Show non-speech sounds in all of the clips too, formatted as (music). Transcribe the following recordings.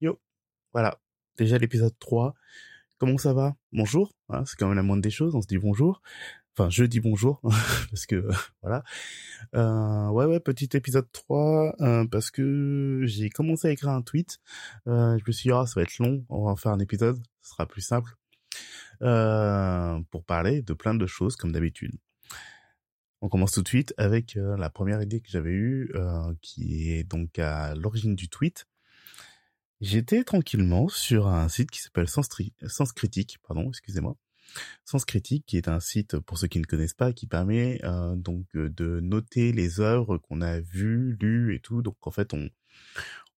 Yo, voilà, déjà l'épisode 3. Comment ça va? Bonjour, hein, c'est quand même la moindre des choses, on se dit bonjour. Enfin, je dis bonjour, (laughs) parce que, (laughs) voilà. Euh, ouais, ouais, petit épisode 3, euh, parce que j'ai commencé à écrire un tweet. Euh, je me suis dit, ah, ça va être long, on va en faire un épisode, ce sera plus simple. Euh, pour parler de plein de choses, comme d'habitude. On commence tout de suite avec la première idée que j'avais eue, qui est donc à l'origine du tweet. J'étais tranquillement sur un site qui s'appelle Sens, Critique, pardon, excusez-moi. Sens Critique, qui est un site, pour ceux qui ne connaissent pas, qui permet euh, donc euh, de noter les œuvres qu'on a vues, lues et tout. Donc en fait, on,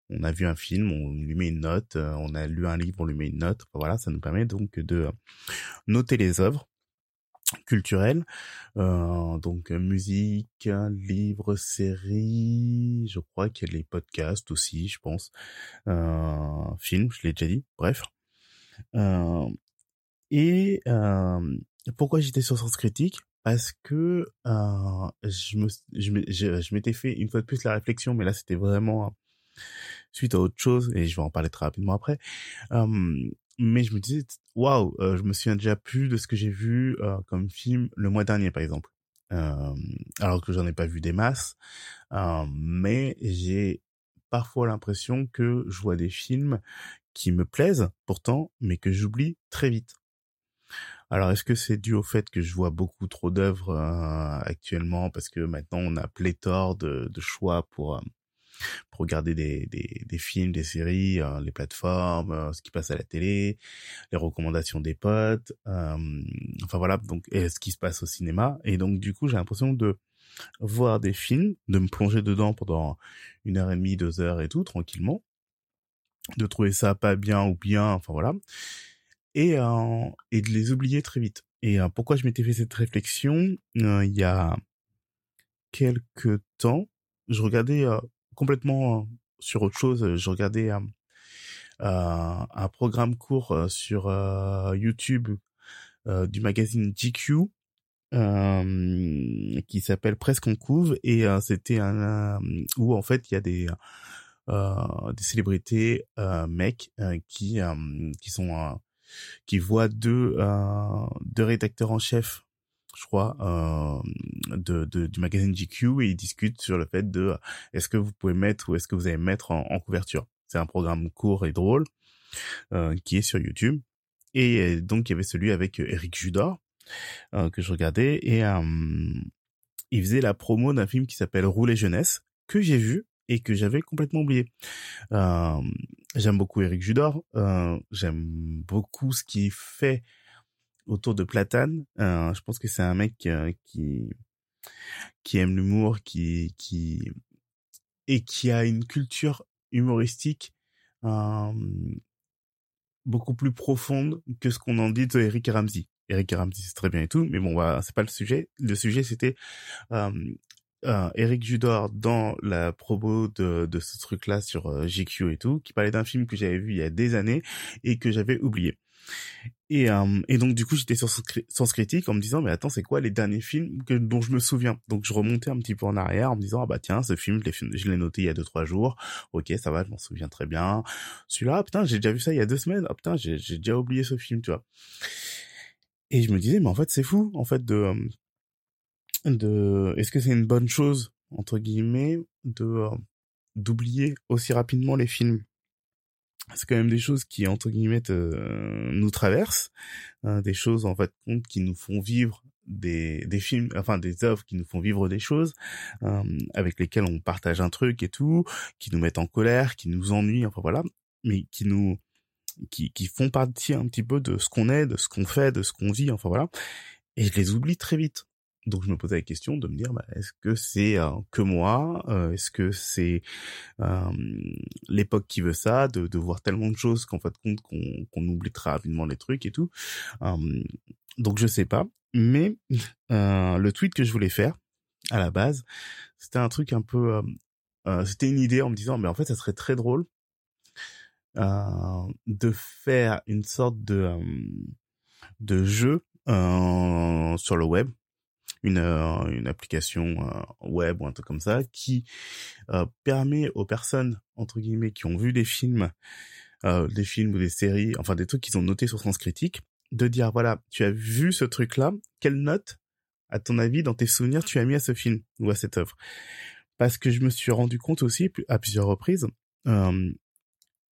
on a vu un film, on lui met une note, euh, on a lu un livre, on lui met une note. Voilà, ça nous permet donc de noter les œuvres culturelles, euh, donc musique, livres, séries, je crois qu'il y a les podcasts aussi, je pense, euh, films, je l'ai déjà dit, bref. Euh, et euh, pourquoi j'étais sur Sens Critique? Parce que euh, je me, je m'étais fait une fois de plus la réflexion, mais là c'était vraiment suite à autre chose, et je vais en parler très rapidement après. Mais je me disais, waouh, je me souviens déjà plus de ce que j'ai vu euh, comme film le mois dernier, par exemple. Euh, alors que j'en ai pas vu des masses, euh, mais j'ai parfois l'impression que je vois des films qui me plaisent pourtant, mais que j'oublie très vite. Alors, est-ce que c'est dû au fait que je vois beaucoup trop d'œuvres actuellement parce que maintenant on a pléthore de, de choix pour pour regarder des, des, des films, des séries, euh, les plateformes, euh, ce qui passe à la télé, les recommandations des potes, euh, enfin voilà, donc et ce qui se passe au cinéma. Et donc du coup, j'ai l'impression de voir des films, de me plonger dedans pendant une heure et demie, deux heures et tout, tranquillement, de trouver ça pas bien ou bien, enfin voilà, et, euh, et de les oublier très vite. Et euh, pourquoi je m'étais fait cette réflexion euh, Il y a quelques temps, je regardais complètement sur autre chose. Je regardais un programme court sur YouTube du magazine GQ qui s'appelle Presque en couve et c'était un où en fait il y a des des célébrités mecs qui qui sont qui voient deux deux rédacteurs en chef je crois, euh, de, de, du magazine GQ et ils discutent sur le fait de est-ce que vous pouvez mettre ou est-ce que vous allez mettre en, couverture. C'est un programme court et drôle euh, qui est sur YouTube. Et donc il y avait celui avec Eric Judor euh, que je regardais et euh, il faisait la promo d'un film qui s'appelle Rouler jeunesse que j'ai vu et que j'avais complètement oublié. Euh, j'aime beaucoup Eric Judor, euh, j'aime beaucoup ce qu'il fait autour de Platane. Euh, je pense que c'est un mec euh, qui qui aime l'humour, qui qui et qui a une culture humoristique euh, beaucoup plus profonde que ce qu'on en dit de Eric Ramsey. Eric Ramsey c'est très bien et tout, mais bon, voilà, c'est pas le sujet. Le sujet c'était euh, euh, Eric Judor dans la promo de, de ce truc-là sur euh, GQ et tout, qui parlait d'un film que j'avais vu il y a des années et que j'avais oublié. Et, euh, et donc du coup j'étais sur Sens Critique en me disant mais attends c'est quoi les derniers films que, dont je me souviens? Donc je remontais un petit peu en arrière en me disant ah bah tiens ce film je l'ai noté il y a deux trois jours. Ok ça va je m'en souviens très bien. Celui-là putain j'ai déjà vu ça il y a deux semaines. Ah putain j'ai déjà oublié ce film tu vois. Et je me disais mais en fait c'est fou en fait de euh, de est-ce que c'est une bonne chose entre guillemets de euh, d'oublier aussi rapidement les films? C'est quand même des choses qui entre guillemets euh, nous traversent, euh, des choses en fait compte qui nous font vivre des des films, enfin des œuvres qui nous font vivre des choses euh, avec lesquelles on partage un truc et tout, qui nous mettent en colère, qui nous ennuient, enfin voilà, mais qui nous qui qui font partie un petit peu de ce qu'on est, de ce qu'on fait, de ce qu'on vit, enfin voilà. Et je les oublie très vite. Donc je me posais la question de me dire, bah, est-ce que c'est euh, que moi euh, Est-ce que c'est euh, l'époque qui veut ça, de, voir tellement de choses qu'en fait compte qu'on qu'on oublie très rapidement les trucs et tout. donc je sais pas. Mais le tweet que je voulais faire à la base, c'était un truc un peu, c'était une idée en me disant, mais en fait ça serait très drôle de faire une sorte de de jeu sur le web une, euh, une application euh, web ou un truc comme ça qui euh, permet aux personnes entre guillemets qui ont vu des films des films ou des séries, enfin des trucs qu'ils ont notés sur Sens Critique, de dire voilà, tu as vu ce truc-là, quelle note, à ton avis, dans tes souvenirs, tu as mis à ce film ou à cette œuvre? Parce que je me suis rendu compte aussi à plusieurs reprises euh,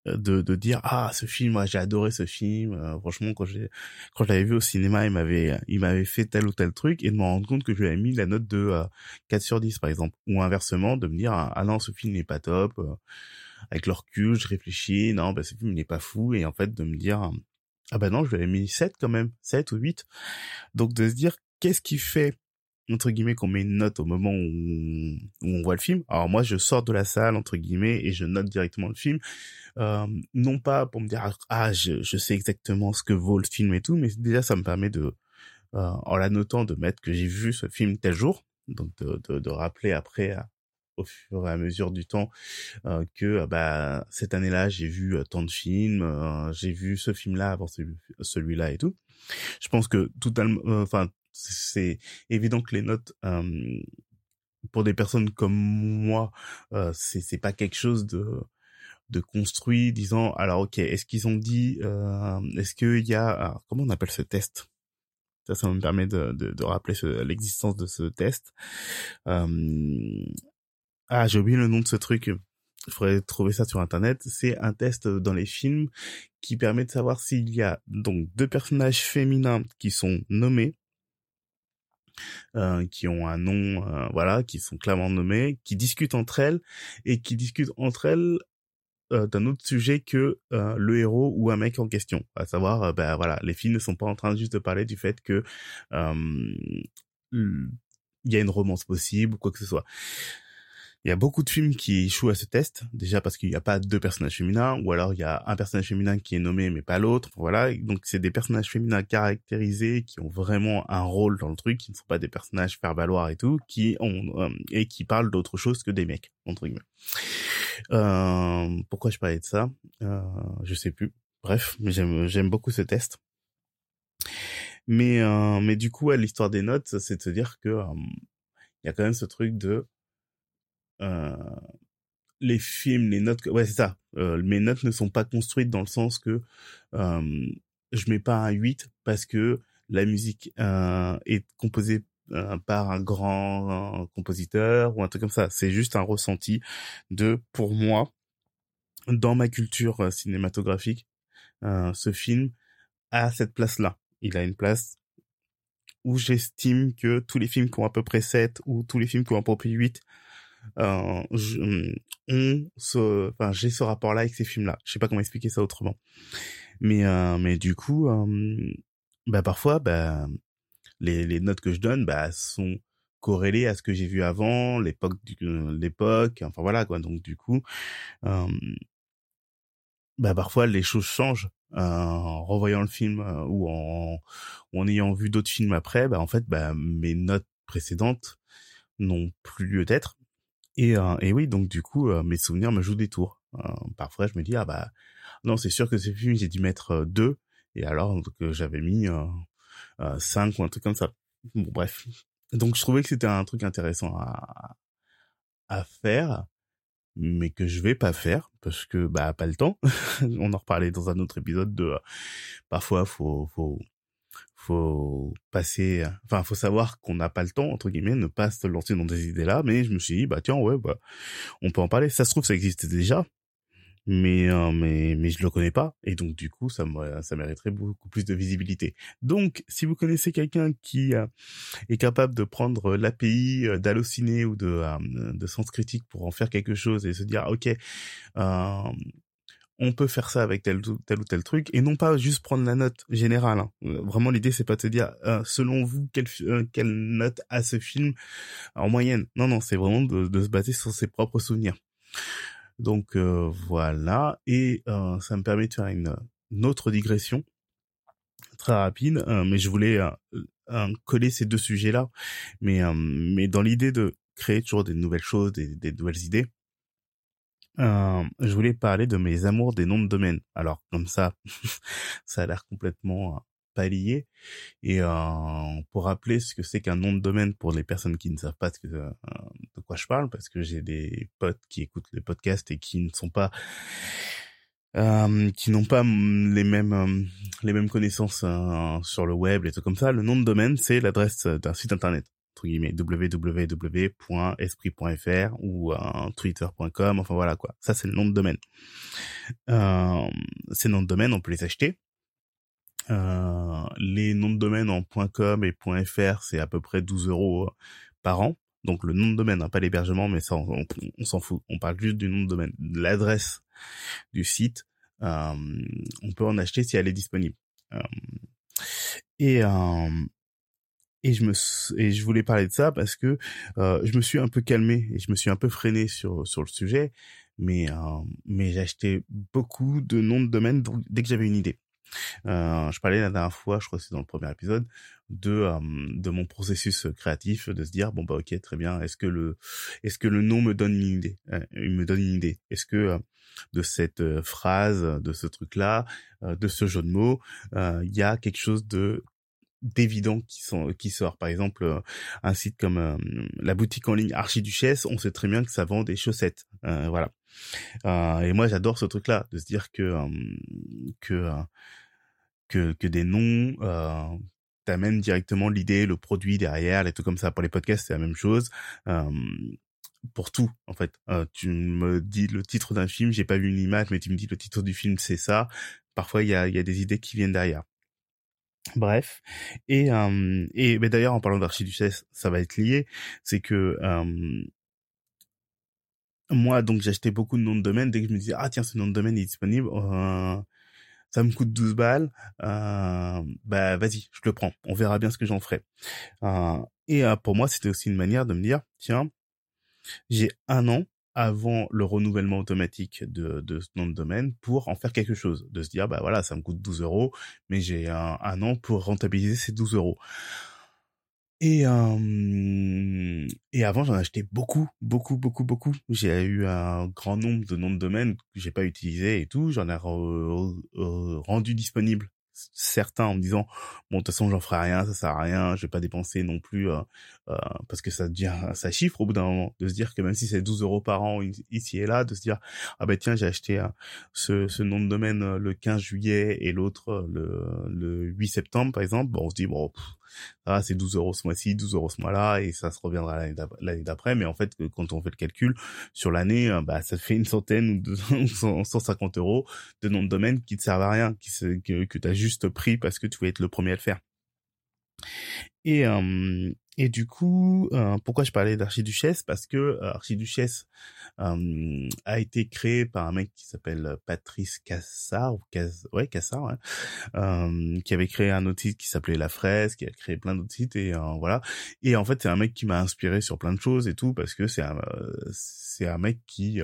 de, de dire ah ce film moi j'ai adoré ce film. Euh, franchement quand j'ai quand je l'avais vu au cinéma il m'avait il m'avait fait tel ou tel truc et de me rendre compte que je lui avais mis la note de euh, 4 sur 10 par exemple. Ou inversement de me dire ah non ce film n'est pas top. Euh, avec le recul je réfléchis. Non bah ce film n'est pas fou et en fait de me dire ah bah non je lui avais mis 7 quand même. 7 ou 8 donc de se dire qu'est-ce qui fait entre guillemets qu'on met une note au moment où, on voit le film. Alors moi je sors de la salle entre guillemets et je note directement le film, euh, non pas pour me dire ah je, je, sais exactement ce que vaut le film et tout, mais déjà ça me permet de euh, en la notant de mettre que j'ai vu ce film tel jour, donc de, de, de rappeler après au fur et à mesure du temps euh, que bah cette année-là j'ai vu tant de films, j'ai vu ce film-là avant celui-là et tout. Je pense que totalement, enfin c'est évident que les notes pour des personnes comme moi, euh, c'est pas quelque chose de de construit disant alors ok est-ce qu'ils ont dit euh, est-ce qu'il y a comment on appelle ce test? Ça ça me permet de de, de rappeler l'existence de ce test. Ah j'ai oublié le nom de ce truc. Il faudrait trouver ça sur internet. C'est un test dans les films qui permet de savoir s'il y a donc deux personnages féminins qui sont nommés euh, qui ont un nom, euh, voilà, qui sont clairement nommés, qui discutent entre elles et qui discutent entre elles euh, d'un autre sujet que le héros ou un mec en question. À savoir, ben voilà, les filles ne sont pas en train juste de parler du fait que il y a une romance possible ou quoi que ce soit. Il y a beaucoup de films qui échouent à ce test, déjà parce qu'il n'y a pas deux personnages féminins, ou alors il y a un personnage féminin qui est nommé mais pas l'autre, voilà. Donc c'est des personnages féminins caractérisés qui ont vraiment un rôle dans le truc, qui ne sont pas des personnages faire valoir et tout, qui ont euh, et qui parlent d'autre chose que des mecs entre guillemets. Euh, pourquoi je parlais de ça? Euh, Je sais plus. Bref, mais j'aime j'aime beaucoup ce test. Mais euh, mais du coup, l'histoire des notes, c'est de se dire que euh, il y a quand même ce truc de les films, les notes, ouais c'est ça. Euh, mes notes ne sont pas construites dans le sens que euh, je mets pas un 8 parce que la musique est composée par un grand compositeur ou un truc comme ça. C'est juste un ressenti de, pour moi, dans ma culture cinématographique, ce film a cette place-là. Il a une place où j'estime que tous les films qui ont à peu près 7 ou tous les films qui ont à peu près 8 euh, je, ce, enfin, j'ai ce rapport-là avec ces films-là. Je sais pas comment expliquer ça autrement. Mais, euh, mais du coup, euh, bah, parfois, bah, les, les notes que je donne, bah, sont corrélées à ce que j'ai vu avant, l'époque, l'époque, enfin voilà quoi. Donc du coup, euh, bah parfois les choses changent euh, en revoyant le film euh, ou en, en ayant vu d'autres films après. Bah en fait, bah mes notes précédentes n'ont plus lieu d'être et, euh, et oui, donc du coup, euh, mes souvenirs me jouent des tours. Euh, parfois, je me dis ah bah non, c'est sûr que ce film j'ai dû mettre deux, et alors que j'avais mis cinq ou un truc comme ça. Bon bref. Donc je trouvais que c'était un truc intéressant à à faire, mais que je vais pas faire parce que bah pas le temps. (laughs) On en reparlait dans un autre épisode de parfois faut faut faut passer, enfin, faut savoir qu'on n'a pas le temps, entre guillemets, ne pas se lancer dans des idées-là, mais je me suis dit, bah, tiens, ouais, bah, on peut en parler. Ça se trouve, ça existait déjà, mais, euh, mais, mais je le connais pas. Et donc, du coup, ça, ça mériterait beaucoup plus de visibilité. Donc, si vous connaissez quelqu'un qui euh, est capable de prendre l'API euh, d'Allociné ou de, de Sens Critique pour en faire quelque chose et se dire, ok, on peut faire ça avec tel, tel ou tel truc et non pas juste prendre la note générale. Hein. Euh, vraiment, l'idée c'est pas de se dire euh, selon vous quelle, euh, quelle note a ce film en moyenne. Non, non, c'est vraiment de, se baser sur ses propres souvenirs. Donc voilà, et ça me permet de faire une, autre digression très rapide, mais je voulais coller ces deux sujets-là, mais mais dans l'idée de créer toujours des nouvelles choses, des nouvelles idées euh, je voulais parler de mes amours des noms de domaine. Alors comme ça, (laughs) ça a l'air complètement euh, pas lié. Et euh, pour rappeler ce que c'est qu'un nom de domaine pour les personnes qui ne savent pas de, de quoi je parle, parce que j'ai des potes qui écoutent les podcasts et qui ne sont pas euh, qui n'ont pas les mêmes euh, les mêmes connaissances euh, sur le web et tout comme ça, le nom de domaine c'est l'adresse d'un site internet entre www.esprit.fr ou twitter.com enfin voilà quoi ça c'est le nom de domaine ces noms de domaine on peut les acheter les noms de domaine en .com et .fr c'est à peu près 12 euros par an donc le nom de domaine, hein, pas l'hébergement, mais ça on, s'en fout. On parle juste du nom de domaine, l'adresse du site. Euh, on peut en acheter si elle est disponible. Euh, et euh, et je me et je voulais parler de ça parce que je me suis un peu calmé et je me suis un peu freiné sur sur le sujet, mais mais j'ai acheté beaucoup de noms de domaine dès que j'avais une idée. Euh, je parlais la dernière fois, je crois que c'est dans le premier épisode, de euh, de mon processus créatif, de se dire bon bah ok très bien, est-ce que le est-ce que le nom me donne une idée, euh, il me donne une idée, est-ce que de cette phrase, de ce truc-là, de ce jeu de mots, il y a quelque chose de d'évident qui sont qui sort par exemple un site comme la boutique en ligne Archiduchesse on sait très bien que ça vend des chaussettes voilà et moi j'adore ce truc là de se dire que que que, que des noms euh, t'amènent directement l'idée, le produit derrière, les trucs comme ça. Pour les podcasts, c'est la même chose. Euh, pour tout, en fait. Euh, tu me dis le titre d'un film, j'ai pas vu une image, mais tu me dis le titre du film, c'est ça. Parfois, il y a, y a des idées qui viennent derrière. Bref, et euh, et mais d'ailleurs en parlant d'archiduchesse, ça va être lié, c'est que euh, moi donc j'achetais beaucoup de noms de domaine dès que je me disais ah tiens ce nom de domaine est disponible, euh, ça me coûte 12 balles, euh, bah vas-y, je le prends. On verra bien ce que j'en ferai. Euh, et euh, pour moi, c'était aussi une manière de me dire, tiens, j'ai un an avant le renouvellement automatique de, de ce nom de domaine pour en faire quelque chose. De se dire, bah voilà, ça me coûte 12 euros, mais j'ai un, un an pour rentabiliser ces 12 euros. Et, euh, et avant, j'en achetais beaucoup, beaucoup, beaucoup, beaucoup. J'ai eu un grand nombre de noms de domaine que j'ai pas utilisé et tout. J'en ai rendu disponible certains en me disant bon de toute façon j'en ferai rien ça sert à rien je vais pas dépenser non plus euh, euh, parce que ça devient ça chiffre au bout d'un moment. De se dire que même si c'est 12 euros par an ici et là de se dire ah ben tiens j'ai acheté euh, ce, nom de domaine le 15 juillet et l'autre le, le 8 septembre par exemple bon on se dit bon ah c'est 12 euros ce mois-ci 12 euros ce mois-là et ça se reviendra l'année d'après. Mais en fait quand on fait le calcul sur l'année bah ça fait une centaine ou 150 (laughs) euros de nom de domaine qui te servent à rien qui que, que tu as juste pris parce que tu voulais être le premier à le faire et et du coup, euh, pourquoi je parlais d'archiduchesse? Parce que euh, archiduchesse euh, a été créé par un mec qui s'appelle Patrice Cassard, ou ouais Cassard, ouais, qui avait créé un autre site qui s'appelait La Fraise, qui a créé plein d'autres sites et voilà. Et en fait, c'est un mec qui m'a inspiré sur plein de choses et tout parce que c'est un c'est un mec qui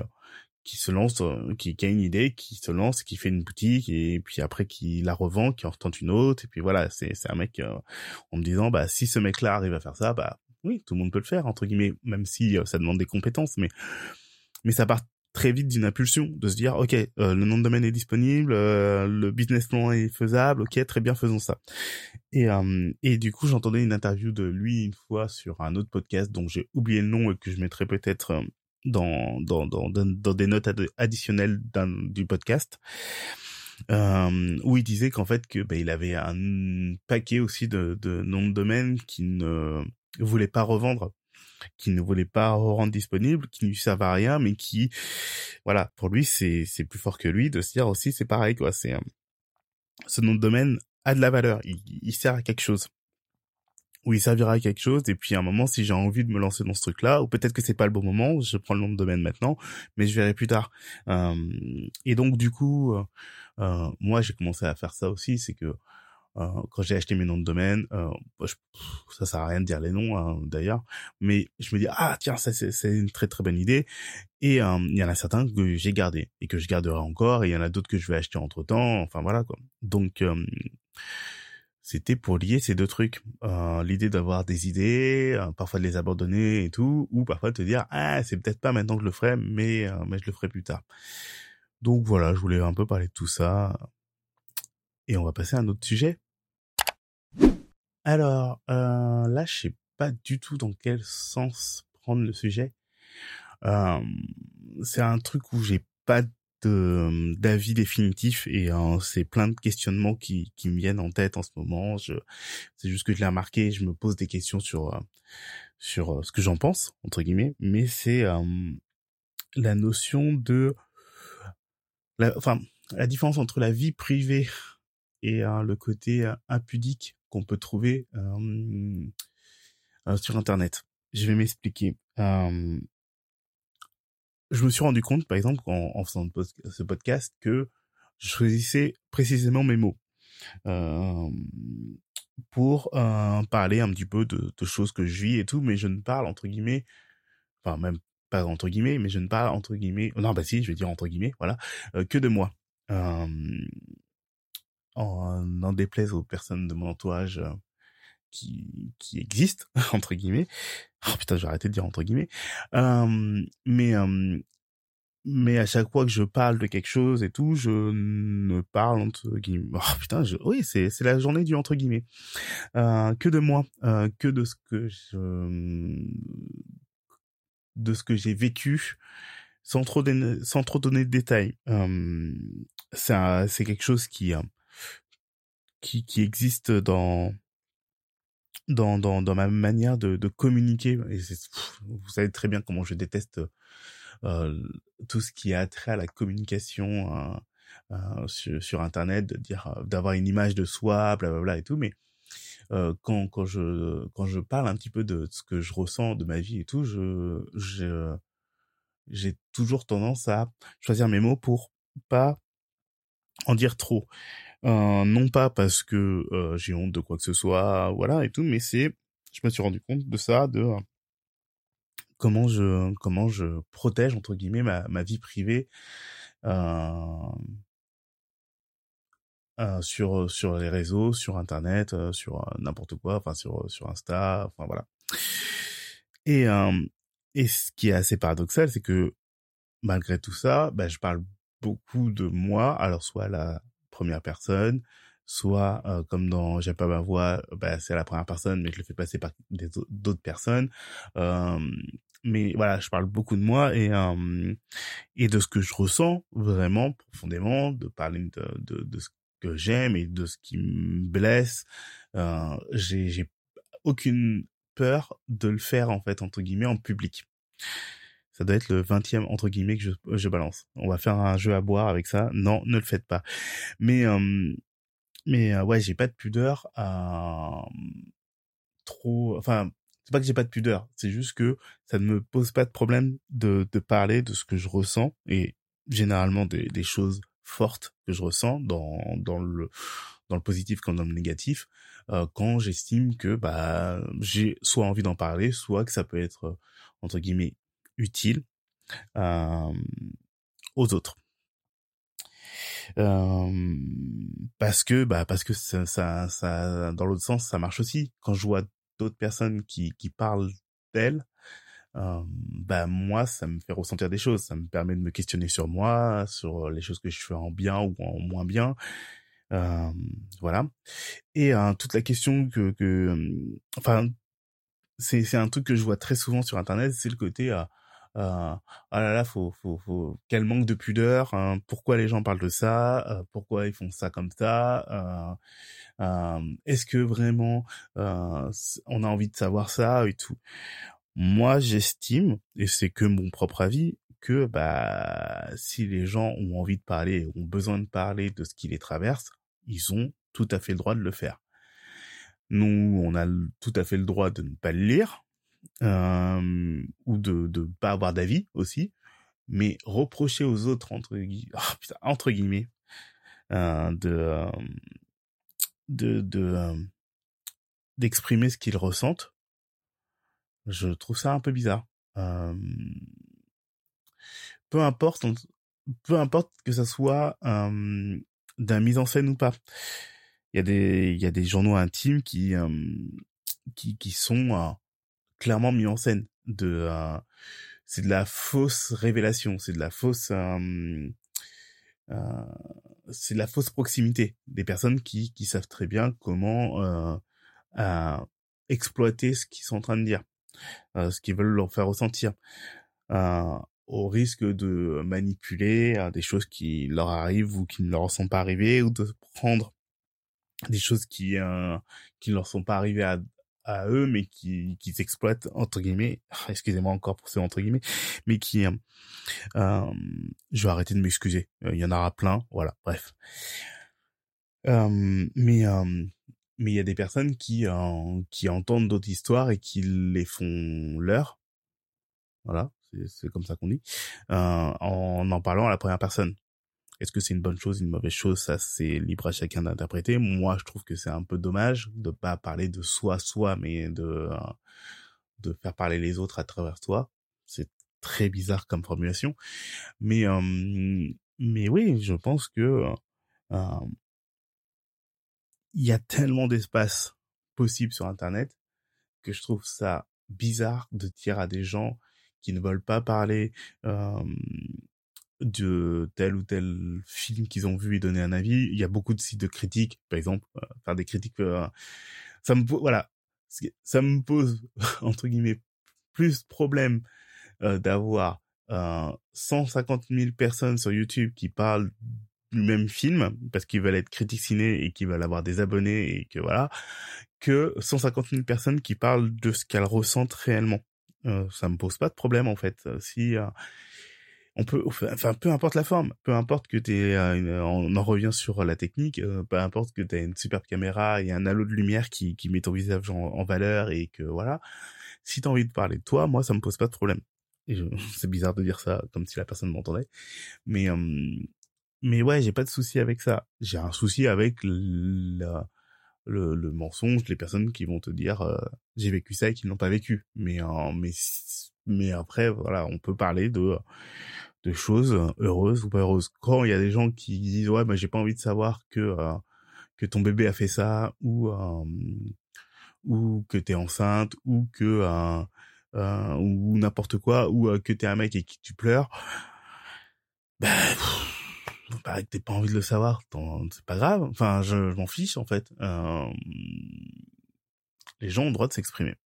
qui se lance, euh, qui, qui, a une idée, qui se lance, qui fait une boutique et puis après qui la revend, qui en retente une autre et puis voilà, c'est c'est un mec euh, en me disant bah si ce mec-là arrive à faire ça, bah oui, tout le monde peut le faire entre guillemets, même si euh, ça demande des compétences, mais mais ça part très vite d'une impulsion de se dire ok le nom de domaine est disponible le business plan est faisable ok très bien faisons ça. Et et du coup j'entendais une interview de lui une fois sur un autre podcast dont j'ai oublié le nom et que je mettrai peut-être dans, dans, dans, dans des notes additionnelles du podcast. Euh, où il disait qu'en fait que bah, il avait un paquet aussi de, de noms de domaine qu'il ne voulait pas revendre qui ne voulait pas rendre disponible, qui ne lui servait à rien, mais qui, voilà, pour lui, c'est, c'est plus fort que lui de se dire aussi, c'est pareil, quoi, c'est, ce nom de domaine a de la valeur, il, il sert à quelque chose où il servira à quelque chose et puis à un moment si j'ai envie de me lancer dans ce truc là ou peut-être que c'est pas le bon moment je prends le nom de domaine maintenant mais je verrai plus tard. Euh, et donc du coup euh, euh, moi j'ai commencé à faire ça aussi c'est que quand j'ai acheté mes noms de domaine je, ça sert à rien de dire les noms hein, d'ailleurs mais je me dis ah tiens ça c'est une très très bonne idée. Et il y en a certains que j'ai gardé et que je garderai encore et il y en a d'autres que je vais acheter entre temps enfin voilà quoi. Donc c'était pour lier ces deux trucs. Euh, L'idée d'avoir des idées, euh, parfois de les abandonner et tout, ou parfois de te dire ah c'est peut-être pas maintenant que je le ferai, mais euh, mais je le ferai plus tard. Donc voilà, je voulais un peu parler de tout ça. Et on va passer à un autre sujet. Alors euh, là, je sais pas du tout dans quel sens prendre le sujet. c'est un truc où j'ai pas de d'avis définitifs et c'est plein de questionnements qui qui me viennent en tête en ce moment. Je c'est juste que je l'ai remarqué, je me pose des questions sur sur ce que j'en pense entre guillemets, mais c'est la notion de la, enfin la différence entre la vie privée et le côté impudique qu'on peut trouver sur internet. Je vais m'expliquer. Je me suis rendu compte, par exemple, en, en faisant ce podcast, que je choisissais précisément mes mots pour parler un petit peu de, choses que je vis et tout, mais je ne parle entre guillemets, enfin même pas entre guillemets, mais je ne parle entre guillemets, non bah si, je vais dire entre guillemets, voilà, que de moi. en n'en déplaise aux personnes de mon entourage qui qui existent (laughs) entre guillemets. Oh putain, j'ai arrêté de dire entre guillemets. mais mais à chaque fois que je parle de quelque chose et tout, je ne parle entre guillemets. Oh putain, je... oui, c'est c'est la journée du entre guillemets. Euh, que de moi, euh, que de ce que je de ce que j'ai vécu, sans trop sans trop donner de détails. Euh, c'est c'est quelque chose qui qui qui existe dans dans dans dans ma manière de de communiquer. Et vous savez très bien comment je déteste euh, tout ce qui a trait à la communication euh, euh, sur, sur, internet de dire d'avoir une image de soi blablabla et tout mais quand quand je quand je parle un petit peu de ce que je ressens de ma vie et tout je je j'ai toujours tendance à choisir mes mots pour pas en dire trop euh, non pas parce que euh, j'ai honte de quoi que ce soit voilà et tout mais c'est je me suis rendu compte de ça de comment je comment je protège entre guillemets ma, ma vie privée euh, euh, sur sur les réseaux, sur internet, euh, sur euh, n'importe quoi, enfin sur sur Insta, enfin voilà. Et et ce qui est assez paradoxal, c'est que malgré tout ça, bah, je parle beaucoup de moi, alors soit la première personne, soit euh, comme dans J'aime pas ma voix, bah, c'est la première personne, mais je le fais passer par d'autres personnes. Euh, mais voilà, je parle beaucoup de moi et euh, et de ce que je ressens vraiment profondément, de parler de, de, de ce que j'aime et de ce qui me blesse. Euh, j'ai j'ai aucune peur de le faire en fait entre guillemets en public. Ça doit être le 20e entre guillemets que je, balance. On va faire un jeu à boire avec ça. Non, ne le faites pas. Mais euh, mais euh, ouais, j'ai pas de pudeur à trop. Enfin, c'est pas que j'ai pas de pudeur, c'est juste que ça ne me pose pas de problème de, parler de ce que je ressens et généralement des, choses fortes que je ressens dans dans le dans le positif comme dans le négatif euh, quand j'estime que bah j'ai soit envie d'en parler soit que ça peut être entre guillemets utile euh, aux autres. Euh, parce que bah parce que ça, ça, ça dans l'autre sens ça marche aussi. Quand je vois d'autres personnes qui qui parlent d'elles bah moi ça me fait ressentir des choses. Ça me permet de me questionner sur moi sur les choses que je fais en bien ou en moins bien. Euh, voilà. Et euh, toute la question que que enfin c'est c'est un truc que je vois très souvent sur internet c'est le côté euh, euh, oh là là, faut, faut, faut, quel manque de pudeur, hein, pourquoi les gens parlent de ça, euh, pourquoi ils font ça comme ça, euh, est-ce que vraiment on a envie de savoir ça et tout? Moi, j'estime, et c'est que mon propre avis, que bah si les gens ont envie de parler, ont besoin de parler de ce qui les traverse, ils ont tout à fait le droit de le faire. Nous, on a tout à fait le droit de ne pas le lire, euh, ou de de pas avoir d'avis aussi, mais reprocher aux autres entre entre guillemets euh, de euh, de de euh, d'exprimer ce qu'ils ressentent, je trouve ça un peu bizarre. Euh, peu importe, peu importe que ça soit d'un mise en scène ou pas. Il y a des il y a des journaux intimes qui qui qui sont clairement mis en scène. De, euh, c'est de la fausse révélation, c'est de la fausse, euh, euh, c'est de la fausse proximité des personnes qui qui savent très bien comment exploiter ce qu'ils sont en train de dire, ce qu'ils veulent leur faire ressentir. au risque de manipuler des choses qui leur arrivent ou qui ne leur sont pas arrivées ou de prendre des choses qui euh, qui leur sont pas arrivées à, à eux mais qui qui s'exploitent entre guillemets. Excusez-moi encore pour ce entre guillemets. Mais qui euh, euh je vais arrêter de m'excuser. Il y en aura plein. Voilà bref. Euh, mais mais il y a des personnes qui qui entendent d'autres histoires et qui les font leurs voilà c'est comme ça qu'on dit. En en parlant à la première personne est-ce que c'est une bonne chose, une mauvaise chose? Ça, c'est libre à chacun d'interpréter. Moi, je trouve que c'est un peu dommage de pas parler de soi, soi, mais de de faire parler les autres à travers toi. C'est très bizarre comme formulation, mais mais oui, je pense que il y a tellement d'espace possible sur Internet que je trouve ça bizarre de dire à des gens qui ne veulent pas parler de tel ou tel film qu'ils ont vu et donner un avis. Il y a beaucoup de sites de critiques, par exemple, euh, faire des critiques. Euh, ça me voilà, ça me pose (laughs) entre guillemets plus problème euh, d'avoir 150 000 personnes sur YouTube qui parlent du même film parce qu'ils veulent être critiques ciné et qui veulent avoir des abonnés et que voilà que 150 000 personnes qui parlent de ce qu'elles ressentent réellement. ça me pose pas de problème en fait. Si on peut, enfin, peu importe la forme, peu importe que t'es, euh, on en revient sur la technique, euh, peu importe que t'aies une superbe caméra et un halo de lumière qui, qui met ton visage en, valeur et que voilà, si t'as envie de parler de toi, moi ça me pose pas de problème. (laughs) C'est bizarre de dire ça comme si la personne m'entendait, mais mais ouais, j'ai pas de souci avec ça. J'ai un souci avec le, le, mensonge, les personnes qui vont te dire euh, j'ai vécu ça et qui n'ont pas vécu. Mais mais mais après voilà, on peut parler de de choses heureuses ou pas heureuses. Quand il y a des gens qui disent ouais, mais j'ai pas envie de savoir que euh, que ton bébé a fait ça ou euh, ou que t'es enceinte ou que euh, euh ou n'importe quoi ou que t'es un mec et que tu pleures, bah, que t'es pas envie de le savoir, c'est pas grave. Enfin, je, m'en fiche en fait. les gens ont le droit de s'exprimer.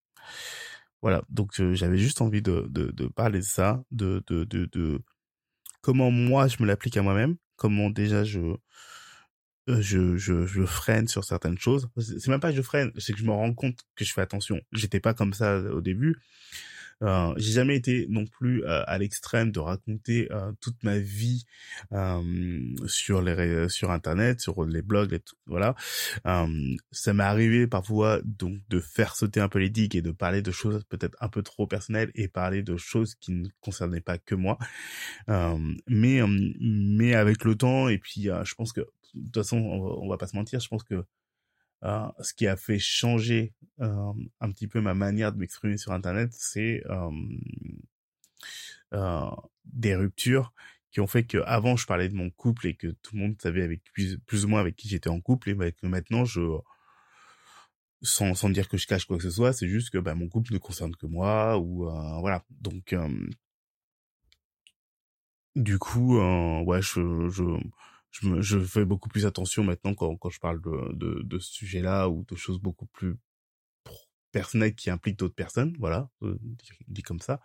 Voilà, donc j'avais juste envie de, de, de parler de ça, de, de, de, de, comment moi je me l'applique à moi-même, comment déjà je je, je, je freine sur certaines choses. C'est même pas que je freine, c'est que je me rends compte que je fais attention. J'étais pas comme ça au début. Euh, j'ai jamais été non plus euh, à l'extrême de raconter euh, toute ma vie sur les sur internet, sur les blogs, tout, voilà. ça m'est arrivé parfois donc de faire sauter un peu les digues et de parler de choses peut-être un peu trop personnelles et parler de choses qui ne concernaient pas que moi. mais mais avec le temps et puis je pense que de toute façon on va pas se mentir, je pense que euh, ce qui a fait changer euh, un petit peu ma manière de m'exprimer sur Internet, c'est euh, des ruptures qui ont fait que avant je parlais de mon couple et que tout le monde savait avec plus, ou moins avec qui j'étais en couple et que maintenant je sans, sans dire que je cache quoi que ce soit, c'est juste que bah, mon couple ne concerne que moi ou voilà. Donc du coup, ouais, je, je je, je fais beaucoup plus attention maintenant quand, quand je parle de, de, de ce sujet-là ou de choses beaucoup plus personnelles qui impliquent d'autres personnes, voilà, euh, dit comme ça.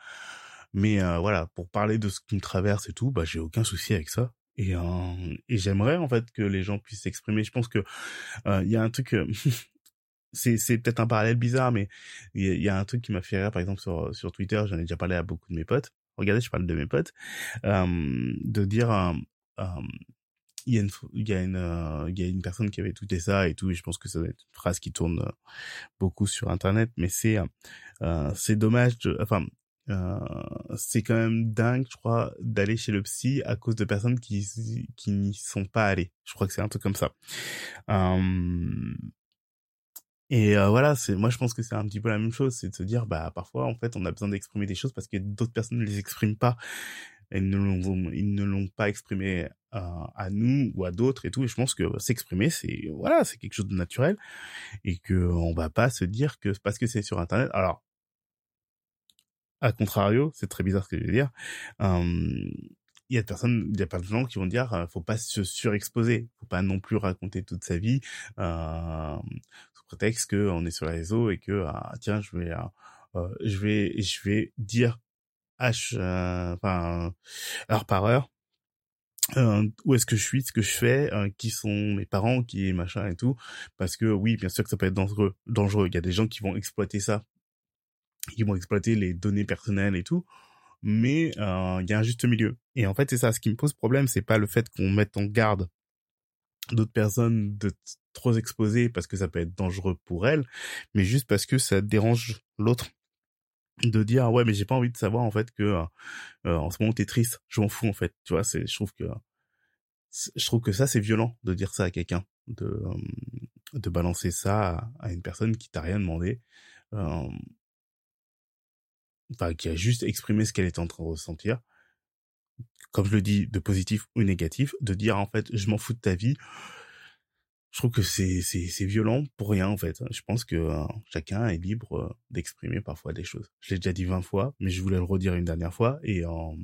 Mais euh, voilà, pour parler de ce qui me traverse et tout, bah j'ai aucun souci avec ça. Et, euh, et j'aimerais en fait que les gens puissent s'exprimer. Je pense que euh, il y a un truc, (laughs) c'est c'est peut-être un parallèle bizarre, mais il y, a un truc qui m'a fait rire, par exemple sur sur Twitter, j'en ai déjà parlé à beaucoup de mes potes. Regardez, je parle de mes potes, de dire il y a une il y a une euh, il y a une personne qui avait tweeté ça et tout et je pense que ça doit être une phrase qui tourne euh, beaucoup sur internet mais c'est euh, c'est dommage de, enfin euh, c'est quand même dingue je crois d'aller chez le psy à cause de personnes qui qui n'y sont pas allées. Je crois que c'est un truc comme ça. Et voilà, c'est moi je pense que c'est un petit peu la même chose, c'est de se dire bah parfois en fait on a besoin d'exprimer des choses parce que d'autres personnes ne les expriment pas. Ils ne l'ont ils ne l'ont pas exprimé à, nous ou à d'autres et tout. Et je pense que s'exprimer c'est voilà c'est quelque chose de naturel. Et que on va pas se dire que parce que c'est sur internet. Alors à contrario c'est très bizarre ce que je veux dire il y a des personnes, il y a plein de gens qui vont dire, faut pas se surexposer, faut pas non plus raconter toute sa vie euh, sous prétexte que on est sur les réseaux et que ah, tiens je vais euh, je vais je vais dire H, enfin heure par heure. Où est-ce que je suis, ce que je fais, qui sont mes parents, qui est machin et tout, parce que oui, bien sûr que ça peut être dangereux, dangereux. Il y a des gens qui vont exploiter ça, qui vont exploiter les données personnelles et tout, mais il y a un juste milieu. Et en fait, c'est ça, ce qui me pose problème, c'est pas le fait qu'on mette en garde d'autres personnes de trop exposer parce que ça peut être dangereux pour elles, mais juste parce que ça dérange l'autre de dire ah ouais mais j'ai pas envie de savoir en fait que euh, en ce moment t'es triste je m'en fous en fait. Tu vois c'est je trouve que je trouve que ça c'est violent de dire ça à quelqu'un de euh, de balancer ça à, une personne qui t'a rien demandé euh, enfin qui a juste exprimé ce qu'elle est en train de ressentir. Comme je le dis de positif ou négatif de dire en fait je m'en fous de ta vie je trouve que c'est c'est violent pour rien en fait. Je pense que euh, chacun est libre euh, d'exprimer parfois des choses. Je l'ai déjà dit 20 fois, mais je voulais le redire une dernière fois et en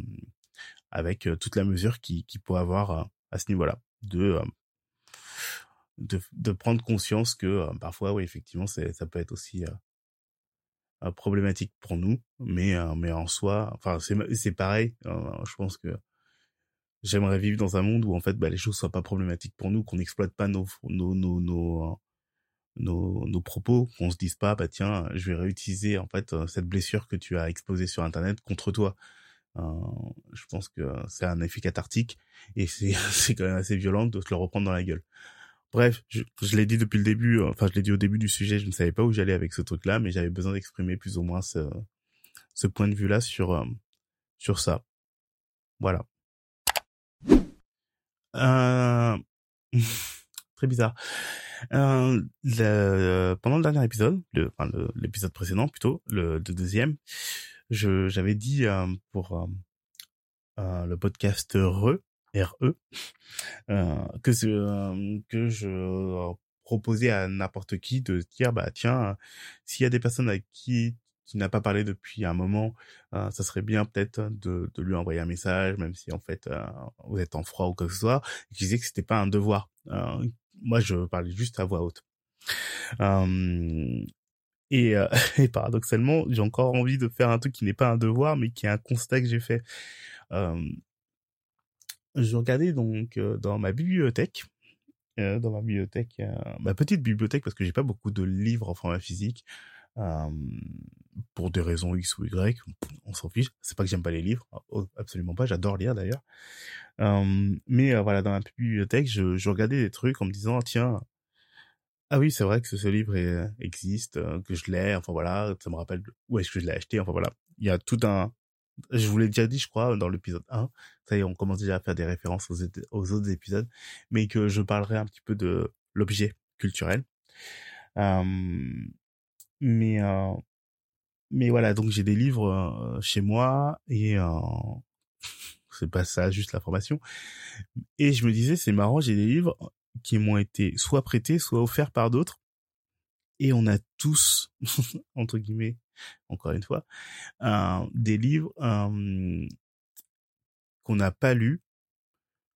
avec euh, toute la mesure qui qui peut avoir à ce niveau-là de de de prendre conscience que parfois oui effectivement ça peut être aussi problématique pour nous, mais mais en soi, enfin c'est c'est pareil. je pense que j'aimerais vivre dans un monde où en fait bah, les choses soient pas problématiques pour nous, qu'on n'exploite pas nos nos nos nos nos, nos propos, qu'on se dise pas bah tiens je vais réutiliser en fait euh, cette blessure que tu as exposée sur internet contre toi. Euh, je pense que c'est un effet cathartique et c'est (laughs) quand même assez violent de se le reprendre dans la gueule. Bref, je, je l'ai dit depuis le début, euh, enfin je l'ai dit au début du sujet, je ne savais pas où j'allais avec ce truc-là, mais j'avais besoin d'exprimer plus ou moins ce, ce point de vue-là sur sur ça. Voilà. Euh... (laughs) Très bizarre. Euh, le, pendant le dernier épisode, le, l'épisode précédent plutôt, le, deuxième, je j'avais dit euh, pour euh, euh, le podcast Re, RE, euh, que que je proposais à n'importe qui de dire bah tiens, s'il y a des personnes avec qui qui n'a pas parlé depuis un moment, euh, ça serait bien peut-être de, de, lui envoyer un message, même si en fait euh, vous êtes en froid ou quoi que ce soit, et qui disait que c'était pas un devoir. Euh, moi, je parlais juste à voix haute. Et, (laughs) et, paradoxalement, j'ai encore envie de faire un truc qui n'est pas un devoir, mais qui est un constat que j'ai fait. je regardais donc dans ma bibliothèque, dans ma bibliothèque, ma petite bibliothèque, parce que j'ai pas beaucoup de livres en format physique pour des raisons X ou Y, on s'en fiche. C'est pas que j'aime pas les livres, absolument pas. J'adore lire d'ailleurs. mais euh, voilà, dans la bibliothèque, je, regardais des trucs en me disant tiens, ah oui, c'est vrai que ce, livre existe, euh, que je l'ai. Enfin voilà, ça me rappelle où est-ce que je l'ai acheté. Enfin voilà, il y a tout un. Je vous l'ai déjà dit, je crois, dans l'épisode 1. Ça y est, on commence déjà à faire des références aux, autres épisodes, mais que je parlerai un petit peu de l'objet culturel. euh, mais voilà, donc j'ai des livres euh, chez moi et euh, (laughs) c'est pas ça, juste la formation. Et je me disais, c'est marrant, j'ai des livres qui m'ont été soit prêtés, soit offerts par d'autres. Et on a tous, (laughs) entre guillemets, encore une fois, euh, des livres qu'on n'a pas lus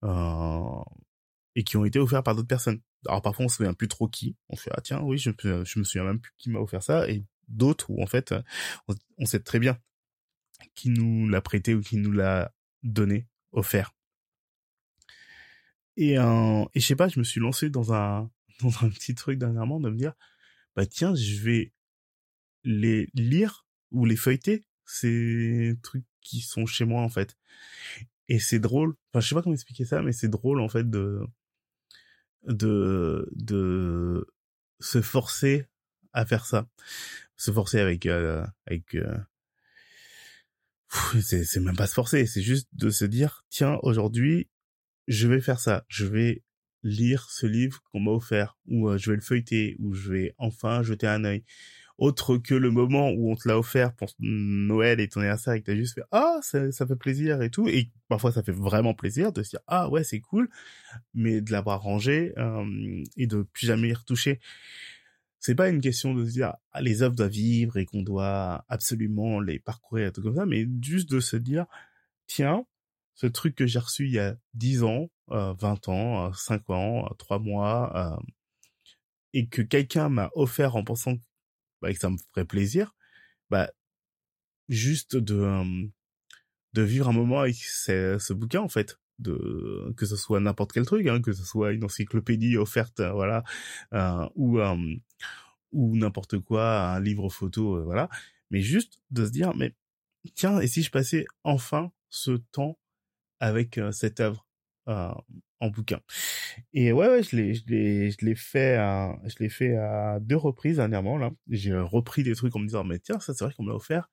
et qui ont été offerts par d'autres personnes. Alors parfois on se souvient plus trop qui. On fait ah tiens oui je, je me souviens même plus qui m'a offert ça et d'autres où en fait on, sait très bien qui nous l'a prêté ou qui nous l'a donné, offert. Et, euh, et je sais pas, je me suis lancé dans un (laughs) dans un petit truc dernièrement de me dire bah tiens, je vais les lire ou les feuilleter ces trucs qui sont chez moi en fait. Et c'est drôle, enfin je sais pas comment expliquer ça mais c'est drôle en fait de de de se forcer à faire ça. Se forcer avec euh, avec euh, c'est c'est même pas se forcer c'est juste de se dire tiens aujourd'hui je vais faire ça. Je vais lire ce livre qu'on m'a offert ou euh, je vais le feuilleter ou je vais enfin jeter un œil autre que le moment où on te l'a offert pour Noël et ton anniversaire et que t'as juste fait ah ça, ça fait plaisir et tout. Et parfois ça fait vraiment plaisir de se dire ah ouais c'est cool. Mais de l'avoir rangé et de plus jamais y retoucher. C'est pas une question de se dire ah, les œuvres doivent vivre et qu'on doit absolument les parcourir et tout comme ça, mais juste de se dire tiens, ce truc que j'ai reçu il y a 10 ans, euh, 20 ans, 5 ans, 3 mois, euh, et que quelqu'un m'a offert en pensant bah, que ça me ferait plaisir, bah juste de de vivre un moment avec ce bouquin en fait de que ce soit n'importe quel truc hein, que ce soit une encyclopédie offerte voilà euh, ou ou n'importe quoi un livre photo euh, voilà mais juste de se dire mais tiens et si je passais enfin ce temps avec euh, cette œuvre euh, en bouquin. Et ouais ouais je l'ai je l'ai je l'ai fait à, je l'ai fait à deux reprises dernièrement là. J'ai repris des trucs en me disant mais tiens ça c'est vrai qu'on me l'a offert.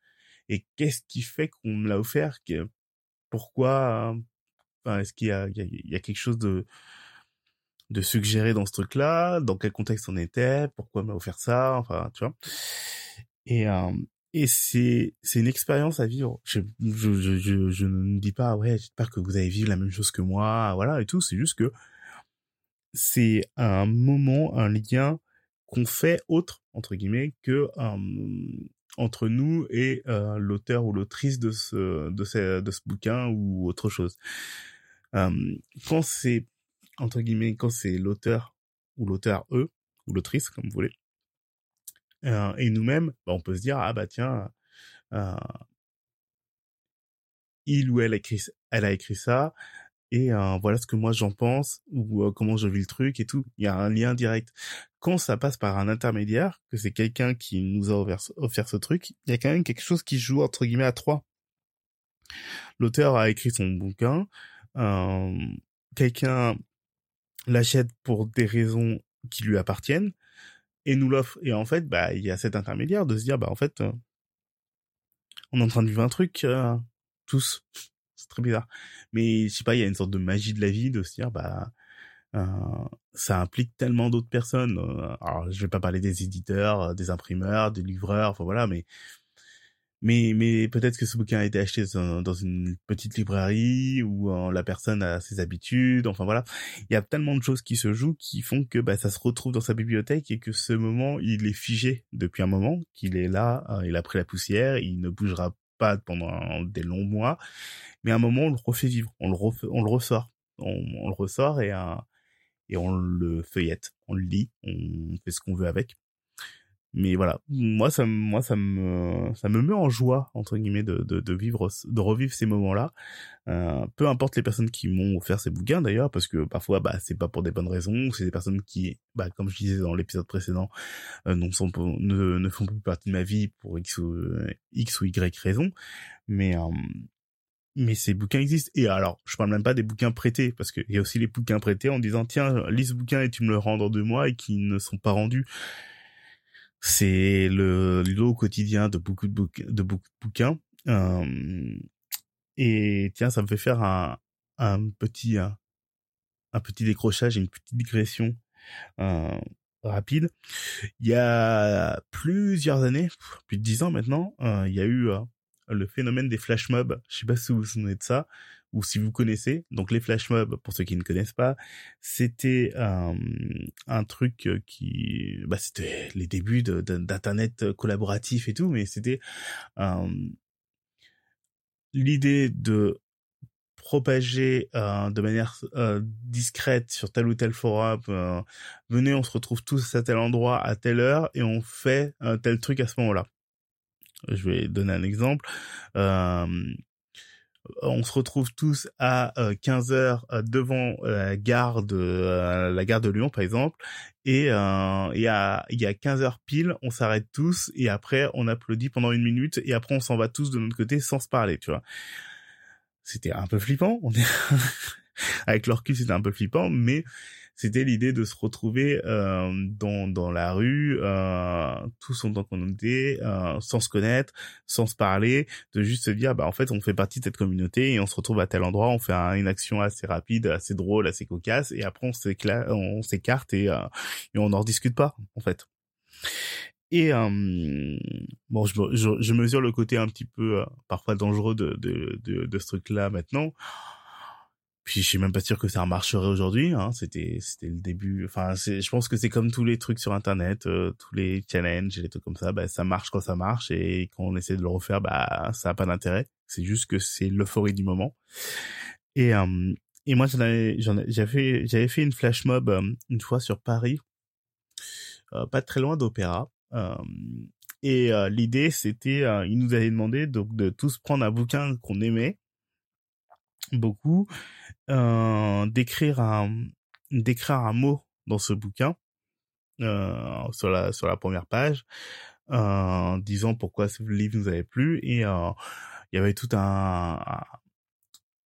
Et qu'est-ce qui fait qu'on me l'a offert? Pourquoi est-ce qu'il y a, il y a, quelque chose de de suggéré dans ce truc-là? Dans quel contexte on était? Pourquoi m'a offert ça? Enfin, tu vois? Et euh, et c'est c'est une expérience à vivre. Je je je je, ne dis pas ouais, j'espère que vous allez vivre la même chose que moi, voilà et tout. C'est juste que c'est un moment, un lien qu'on fait autre entre guillemets que euh, entre nous et euh, l'auteur ou l'autrice de ce de ce de ce bouquin ou autre chose. Euh, quand c'est entre guillemets quand c'est l'auteur ou l'auteur eux ou l'autrice comme vous voulez euh, et nous-mêmes bah, on peut se dire ah bah tiens euh, il ou elle a écrit elle a écrit ça et euh, voilà ce que moi j'en pense ou comment je vis le truc et tout. Il y a un lien direct. Quand ça passe par un intermédiaire, que c'est quelqu'un qui nous a offert, offert, ce truc, il y a quand même quelque chose qui joue entre guillemets à trois. L'auteur a écrit son bouquin, euh, quelqu'un l'achète pour des raisons qui lui appartiennent et nous l'offre. Et en fait, bah, il y a cet intermédiaire de se dire, bah, en fait, euh, on est en train de vivre un truc, euh, tous. (laughs) C'est très bizarre. Mais, je sais pas, il y a une sorte de magie de la vie de se dire, bah, euh, ça implique tellement d'autres personnes. alors, je vais pas parler des éditeurs, des imprimeurs, des livreurs, enfin voilà, mais mais mais peut-être que ce bouquin a été acheté dans, une petite librairie ou la personne a ses habitudes enfin voilà. Il y a tellement de choses qui se jouent qui font que bah, ça se retrouve dans sa bibliothèque et que ce moment il est figé depuis un moment qu'il est là euh, il a pris la poussière il ne bougera pas pendant des longs mois. Mais à un moment on le refait vivre on le on le ressort. On, le ressort et euh, et on le feuillette on le lit on fait ce qu'on veut avec mais voilà moi ça moi ça me ça me met en joie entre guillemets de de, de vivre de revivre ces moments là euh, peu importe les personnes qui m'ont offert ces bouquins d'ailleurs parce que parfois bah c'est pas pour des bonnes raisons c'est des personnes qui bah comme je disais dans l'épisode précédent euh, non sont ne, ne font plus partie de ma vie pour x ou x ou y raison mais euh, mais ces bouquins existent. Et alors, je parle même pas des bouquins prêtés, parce qu'il y a aussi les bouquins prêtés en disant, tiens, lis ce bouquin et tu me le rends dans deux mois et qui ne sont pas rendus. C'est le lot quotidien de beaucoup de, bouquins, et tiens, ça me fait faire un, petit un, petit décrochage une petite digression euh, rapide. Il y a plusieurs années, plus de dix ans maintenant, euh, il y a eu euh, le phénomène des flash mobs. Je sais pas si vous vous souvenez de ça ou si vous connaissez. Donc les flash mobs, pour ceux qui ne connaissent pas, c'était euh, un truc qui, bah, c'était les débuts d'internet collaboratif et tout, mais c'était euh, l'idée de propager euh, de manière euh, discrète sur tel ou tel forum. Euh, venez, on se retrouve tous à tel endroit à telle heure et on fait tel truc à ce moment-là. Je vais donner un exemple. On se retrouve tous à 15 euh, heures euh, devant euh, la gare de la gare de Lyon par exemple. Et il y a il y a 15 heures pile on s'arrête tous et après on applaudit pendant une minute et après on s'en va tous de notre côté sans se parler tu vois. C'était un peu flippant on est (laughs) avec leur cul c'était un peu flippant mais c'était l'idée de se retrouver euh, dans, dans la rue, euh, tous en tant qu'on était, euh, sans se connaître, sans se parler, de juste se dire, bah en fait, on fait partie de cette communauté et on se retrouve à tel endroit, on fait une action assez rapide, assez drôle, assez cocasse, et après on s'éclate, on s'écarte et, euh, et on n'en discute pas, en fait. Et euh, bon, je, je, je, mesure le côté un petit peu euh, parfois dangereux de, de, de, de ce truc-là maintenant. Puis je suis même pas sûr que ça marcherait aujourd'hui. Hein. C'était c'était le début. Enfin, je pense que c'est comme tous les trucs sur Internet, euh, tous les challenges et les trucs comme ça. Bah, ça marche quand ça marche et quand on essaie de le refaire, bah ça a pas d'intérêt. C'est juste que c'est l'euphorie du moment. Et euh, et moi j'avais j'avais j'avais fait une flash mob euh, une fois sur Paris, pas très loin d'Opéra. et l'idée c'était, ils nous avaient demandé donc de tous prendre un bouquin qu'on aimait beaucoup, euh, d'écrire un d'écrire un mot dans ce bouquin euh, sur la sur la première page, euh, disant pourquoi ce livre nous avait plu et il y avait tout un,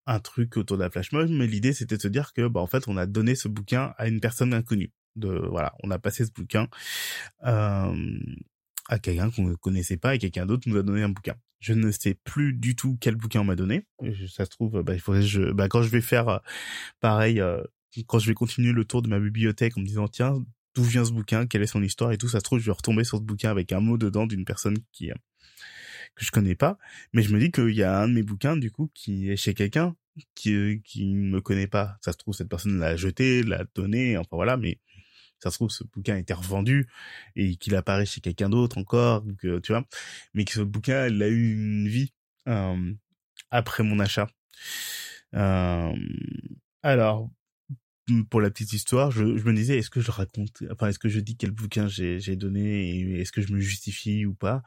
un truc autour de la flash mob, mais l'idée c'était de se dire que bah en fait on a donné ce bouquin à une personne inconnue. De voilà, on a passé ce bouquin euh, à quelqu'un qu'on ne connaissait pas et quelqu'un d'autre nous a donné un bouquin. Je ne sais plus du tout quel bouquin on m'a donné. Ça se trouve, bah, il faudrait je, bah, quand je vais faire euh, pareil, euh, quand je vais continuer le tour de ma bibliothèque en me disant tiens d'où vient ce bouquin, quelle est son histoire? Et tout, ça se trouve je vais retomber sur ce bouquin avec un mot dedans d'une personne qui que je connais pas, mais je me dis qu'il y a un de mes bouquins du coup qui est chez quelqu'un qui qui me connaît pas. Ça se trouve cette personne l'a jeté, l'a donné, enfin voilà, mais ça se trouve ce bouquin a été revendu et qu'il apparaît chez quelqu'un d'autre encore, que tu vois, mais que ce bouquin il a eu une vie euh, après mon achat. Euh, alors pour la petite histoire, je, me disais, est-ce que je raconte, enfin, est-ce que je dis quel bouquin j'ai, donné et est-ce que je me justifie ou pas?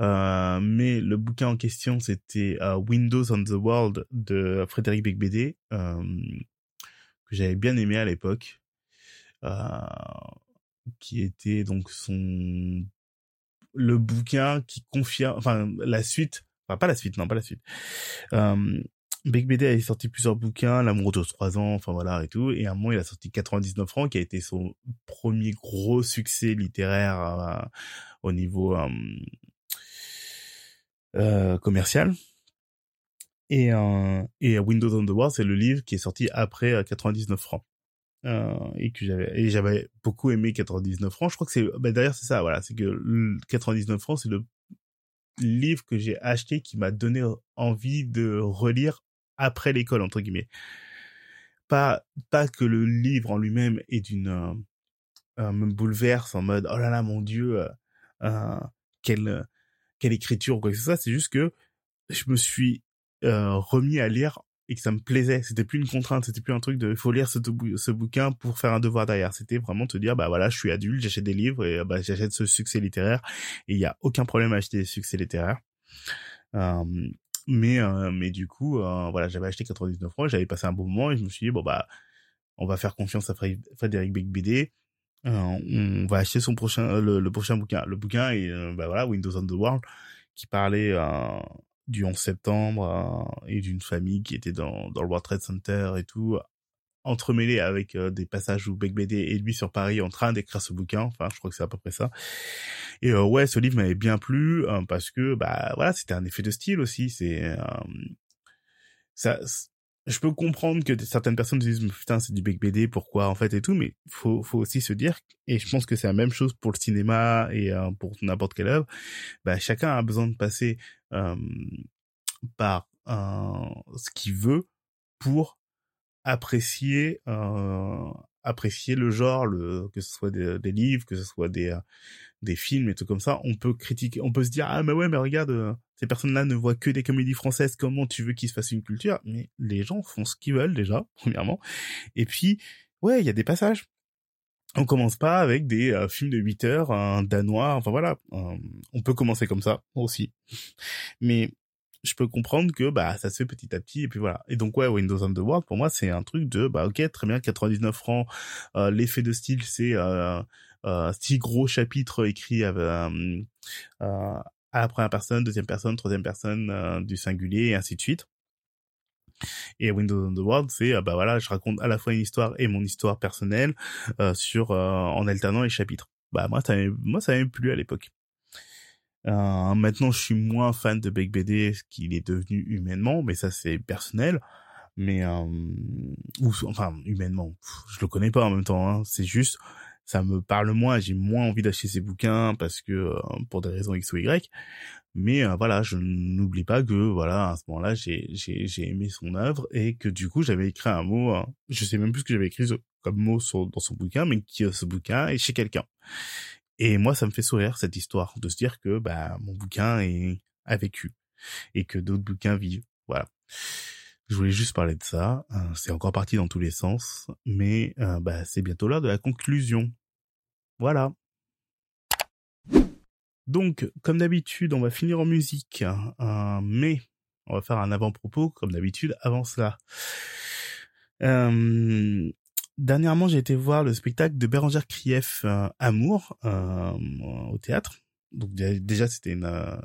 Euh, Mais le bouquin en question, c'était uh, Windows on the World de Frédéric Becbédé, euh, que j'avais bien aimé à l'époque, euh, qui était donc son le bouquin qui confirme, enfin la suite, enfin pas la suite, non pas la suite. Euh, Big BD a sorti plusieurs bouquins, L'amour de trois ans, enfin voilà et tout. Et à un moment, il a sorti 99 francs, qui a été son premier gros succès littéraire euh, au niveau euh, euh, commercial. Et, euh, et Windows on the World, c'est le livre qui est sorti après 99 francs. Et que j'avais et j'avais beaucoup aimé 99 francs je crois que c'est bah, d'ailleurs c'est ça voilà c'est que 99 francs c'est le livre que j'ai acheté qui m'a donné envie de relire après l'école entre guillemets. Pas pas que le livre en lui-même est d'une euh, euh, me bouleverse en mode oh là là mon dieu euh, euh quelle quelle écriture quoi que ce soit. C'est juste que je me suis remis à lire et que ça me plaisait. C'était plus une contrainte, c'était plus un truc de il faut lire ce, bouquin pour faire un devoir derrière. C'était vraiment te dire bah voilà, je suis adulte, j'achète des livres et bah j'achète ce succès littéraire et il y a aucun problème à acheter des succès littéraires. Euh, mais euh, mais du coup, euh, voilà, j'avais acheté 99 francs, j'avais passé un bon moment et je me suis dit bon bah on va faire confiance à Frédéric BD. Euh, on va acheter son prochain le, prochain bouquin. Le bouquin est bah voilà Windows on the World qui parlait du 11 septembre et d'une famille qui était dans dans le World Trade Center et tout entremêlé avec euh, des passages où Beck BD et lui sur Paris en train d'écrire ce bouquin. Enfin, je crois que c'est à peu près ça. Et euh, ouais, ce livre m'avait bien plu euh, parce que bah voilà, c'était un effet de style aussi. C'est ça. Je peux comprendre que certaines personnes disent putain c'est du Beck BD pourquoi en fait et tout, mais faut faut aussi se dire et je pense que c'est la même chose pour le cinéma et pour n'importe quelle œuvre. Bah chacun a besoin de passer par ce qu'il veut pour apprécier euh, apprécier le genre le que ce soit des, des livres que ce soit des euh, des films et tout comme ça on peut critiquer on peut se dire ah mais ouais mais regarde euh, ces personnes là ne voient que des comédies françaises comment tu veux qu'ils se fassent une culture? Mais les gens font ce qu'ils veulent déjà (laughs) premièrement. Et puis ouais il y a des passages. On commence pas avec des euh, films de 8 heures un danois enfin voilà on peut commencer comme ça aussi. Mais je peux comprendre que bah ça se fait petit à petit et puis voilà. Et donc ouais, Windows on the World pour moi c'est un truc de bah ok très bien 99 francs. Euh, L'effet de style c'est euh, euh, six gros chapitres écrits euh, euh, à la première personne, deuxième personne, troisième personne euh, du singulier et ainsi de suite. Et Windows on the World, c'est bah voilà, je raconte à la fois une histoire et mon histoire personnelle sur en alternant les chapitres. Bah moi ça moi ça m'a plu à l'époque. Euh, maintenant, je suis moins fan de Beck BD qu'il est devenu humainement, mais ça c'est personnel. Mais euh, ou enfin humainement, je le connais pas en même temps. Hein. C'est juste, ça me parle moins. J'ai moins envie d'acheter ses bouquins parce que euh, pour des raisons x ou y. Mais euh, voilà, je n'oublie pas que voilà à ce moment-là, j'ai j'ai j'ai aimé son œuvre et que du coup j'avais écrit un mot. Hein. Je sais même plus ce que j'avais écrit comme mot dans son bouquin, mais qui ce bouquin est chez quelqu'un. Et moi, ça me fait sourire cette histoire de se dire que bah mon bouquin a vécu et que d'autres bouquins vivent. Voilà. Je voulais juste parler de ça. Euh, c'est encore parti dans tous les sens, mais euh, bah, c'est bientôt l'heure de la conclusion. Voilà. Donc, comme d'habitude, on va finir en musique, euh, mais on va faire un avant-propos comme d'habitude avant cela. Euh, dernièrement, j'ai été voir le spectacle de Bérangère Krief, euh, Amour, euh, au théâtre. Donc déjà, c'était une,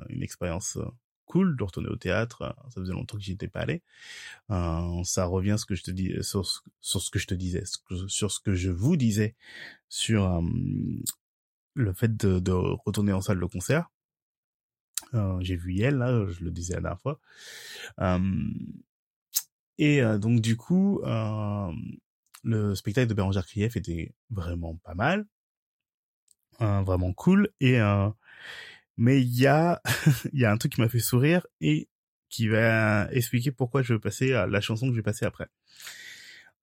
une expérience cool de retourner au théâtre. Ça faisait longtemps que j'y étais pas allé. ça revient ce que je te dis sur, ce que je te disais, sur ce que je vous disais sur le fait de, de, retourner en salle de concert. Euh, j'ai vu elle là, je le disais la dernière fois. et donc du coup, le spectacle de Bérangère Krief était vraiment pas mal, vraiment cool. Et mais il y a (laughs) il y a un truc qui m'a fait sourire et qui va expliquer pourquoi je vais passer à la chanson que je vais passer après.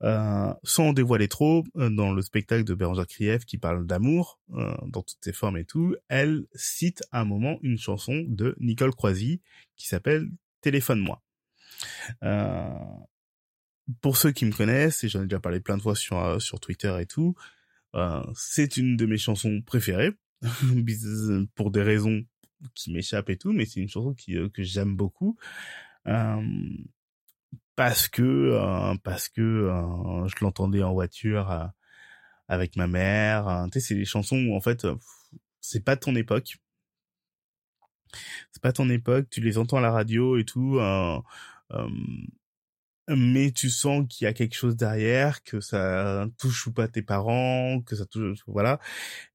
Euh, sans dévoiler trop, euh, dans le spectacle de Bérangère Krief qui parle d'amour euh, dans toutes ses formes et tout, elle cite à un moment une chanson de Nicole Croisy qui s'appelle Téléphone-moi. Pour ceux qui me connaissent, et j'en ai déjà parlé plein de fois sur, sur Twitter et tout, c'est une de mes chansons préférées, (laughs) pour des raisons qui m'échappent et tout, mais c'est une chanson qui, que j'aime beaucoup parce que euh, parce que euh, je l'entendais en voiture euh, avec ma mère. tu sais, c'est des chansons où en fait c'est pas ton époque. C'est pas ton époque, tu les entends à la radio et tout, mais tu sens qu'il y a quelque chose derrière, que ça touche ou pas tes parents, que ça touche, voilà,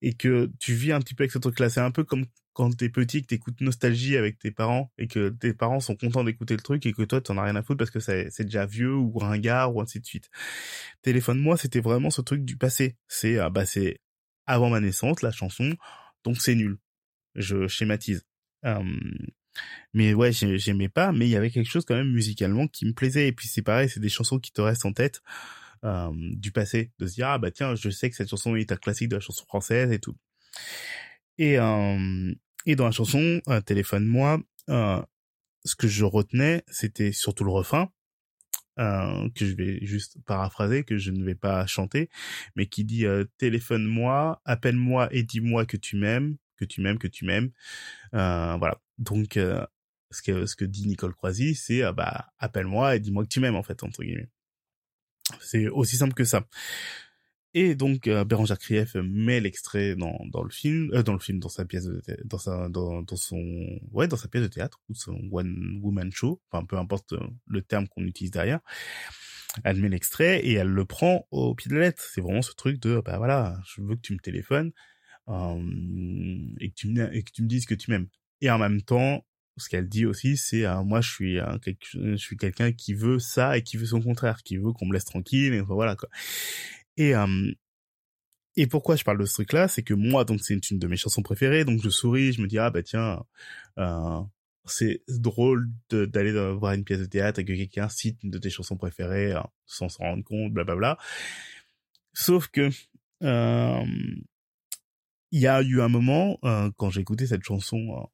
et que tu vis un petit peu avec ce truc-là. C'est un peu comme quand t'es petit, que t'écoutes Nostalgie avec tes parents et que tes parents sont contents d'écouter le truc et que toi t'en as rien à foutre parce que c'est déjà vieux ou ringard ou ainsi de suite. Téléphone-moi, c'était vraiment ce truc du passé. C'est ah bah c'est avant ma naissance la chanson, donc c'est nul. Je schématise. Mais ouais, j'aimais pas, mais il y avait quelque chose quand même musicalement qui me plaisait. Et puis c'est pareil, c'est des chansons qui te restent en tête du passé, de se dire ah bah tiens, je sais que cette chanson est un classique de la chanson française et tout. Et et dans la chanson euh, Téléphone-moi, euh, ce que je retenais, c'était surtout le refrain, euh, que je vais juste paraphraser, que je ne vais pas chanter, mais qui dit euh, téléphone-moi, appelle-moi et dis-moi que tu m'aimes, que tu m'aimes, que tu m'aimes. Euh, voilà. Donc ce que ce que dit Nicole Croisy, c'est bah appelle-moi et dis-moi que tu m'aimes en fait entre guillemets. C'est aussi simple que ça. Et donc euh, Bérangère Krief met l'extrait dans, dans le film, euh, dans le film, dans sa pièce, de dans sa, dans, dans son, ouais, dans sa pièce de théâtre ou son one woman show, enfin peu importe euh, le terme qu'on utilise derrière. Elle met l'extrait et elle le prend au pied de la lettre. C'est vraiment ce truc de, bah voilà, je veux que tu me téléphones euh, et que tu me dises que tu m'aimes. Et en même temps, ce qu'elle dit aussi, c'est moi je suis un, je suis quelqu'un qui veut ça et qui veut son contraire, qui veut qu'on me laisse tranquille et voilà quoi. Et et pourquoi je parle de ce truc-là, c'est que moi, donc c'est une de mes chansons préférées, donc je souris, je me dis ah bah tiens, euh, c'est drôle d'aller voir une pièce de théâtre et que quelqu'un cite une de tes chansons préférées hein, sans s'en rendre compte, blablabla. Sauf que il y a eu un moment euh, quand j'ai écouté cette chanson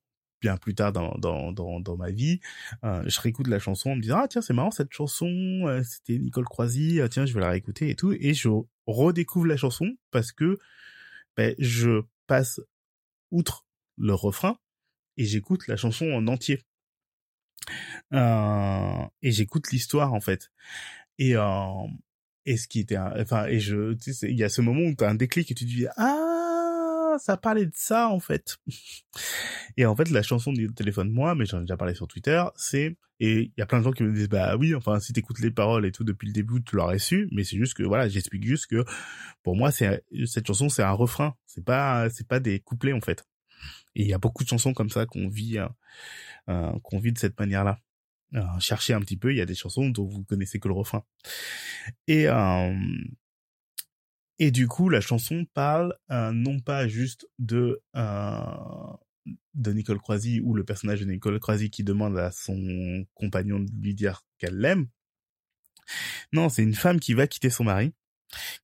bien plus tard dans, dans, dans, dans ma vie, euh, je réécoute la chanson en me disant ah tiens c'est marrant cette chanson, euh, c'était Nicole Croisy, ah, tiens je vais la réécouter et tout, et je redécouvre la chanson parce que ben, je passe outre le refrain et j'écoute la chanson en entier. Euh, et j'écoute l'histoire en fait. Et euh, et ce qui était enfin et je tu sais il y a ce moment où tu as un déclic et tu te dis ah ça parlait de ça en fait. Et en fait, la chanson du téléphone moi, mais j'en ai déjà parlé sur Twitter, c'est et il y a plein de gens qui me disent bah oui, enfin si t'écoutes les paroles et tout depuis le début, tu l'aurais su, mais c'est juste que voilà, j'explique juste que pour moi c'est cette chanson c'est un refrain, c'est pas c'est pas des couplets en fait. Et il y a beaucoup de chansons comme ça qu'on vit euh, euh qu'on vit de cette manière-là. Euh, cherchez un petit peu, il y a des chansons dont vous connaissez que le refrain. Et et du coup, la chanson parle euh, non pas juste de euh, de Nicole Croisy ou le personnage de Nicole Croisy qui demande à son compagnon de lui dire qu'elle l'aime. Non, c'est une femme qui va quitter son mari,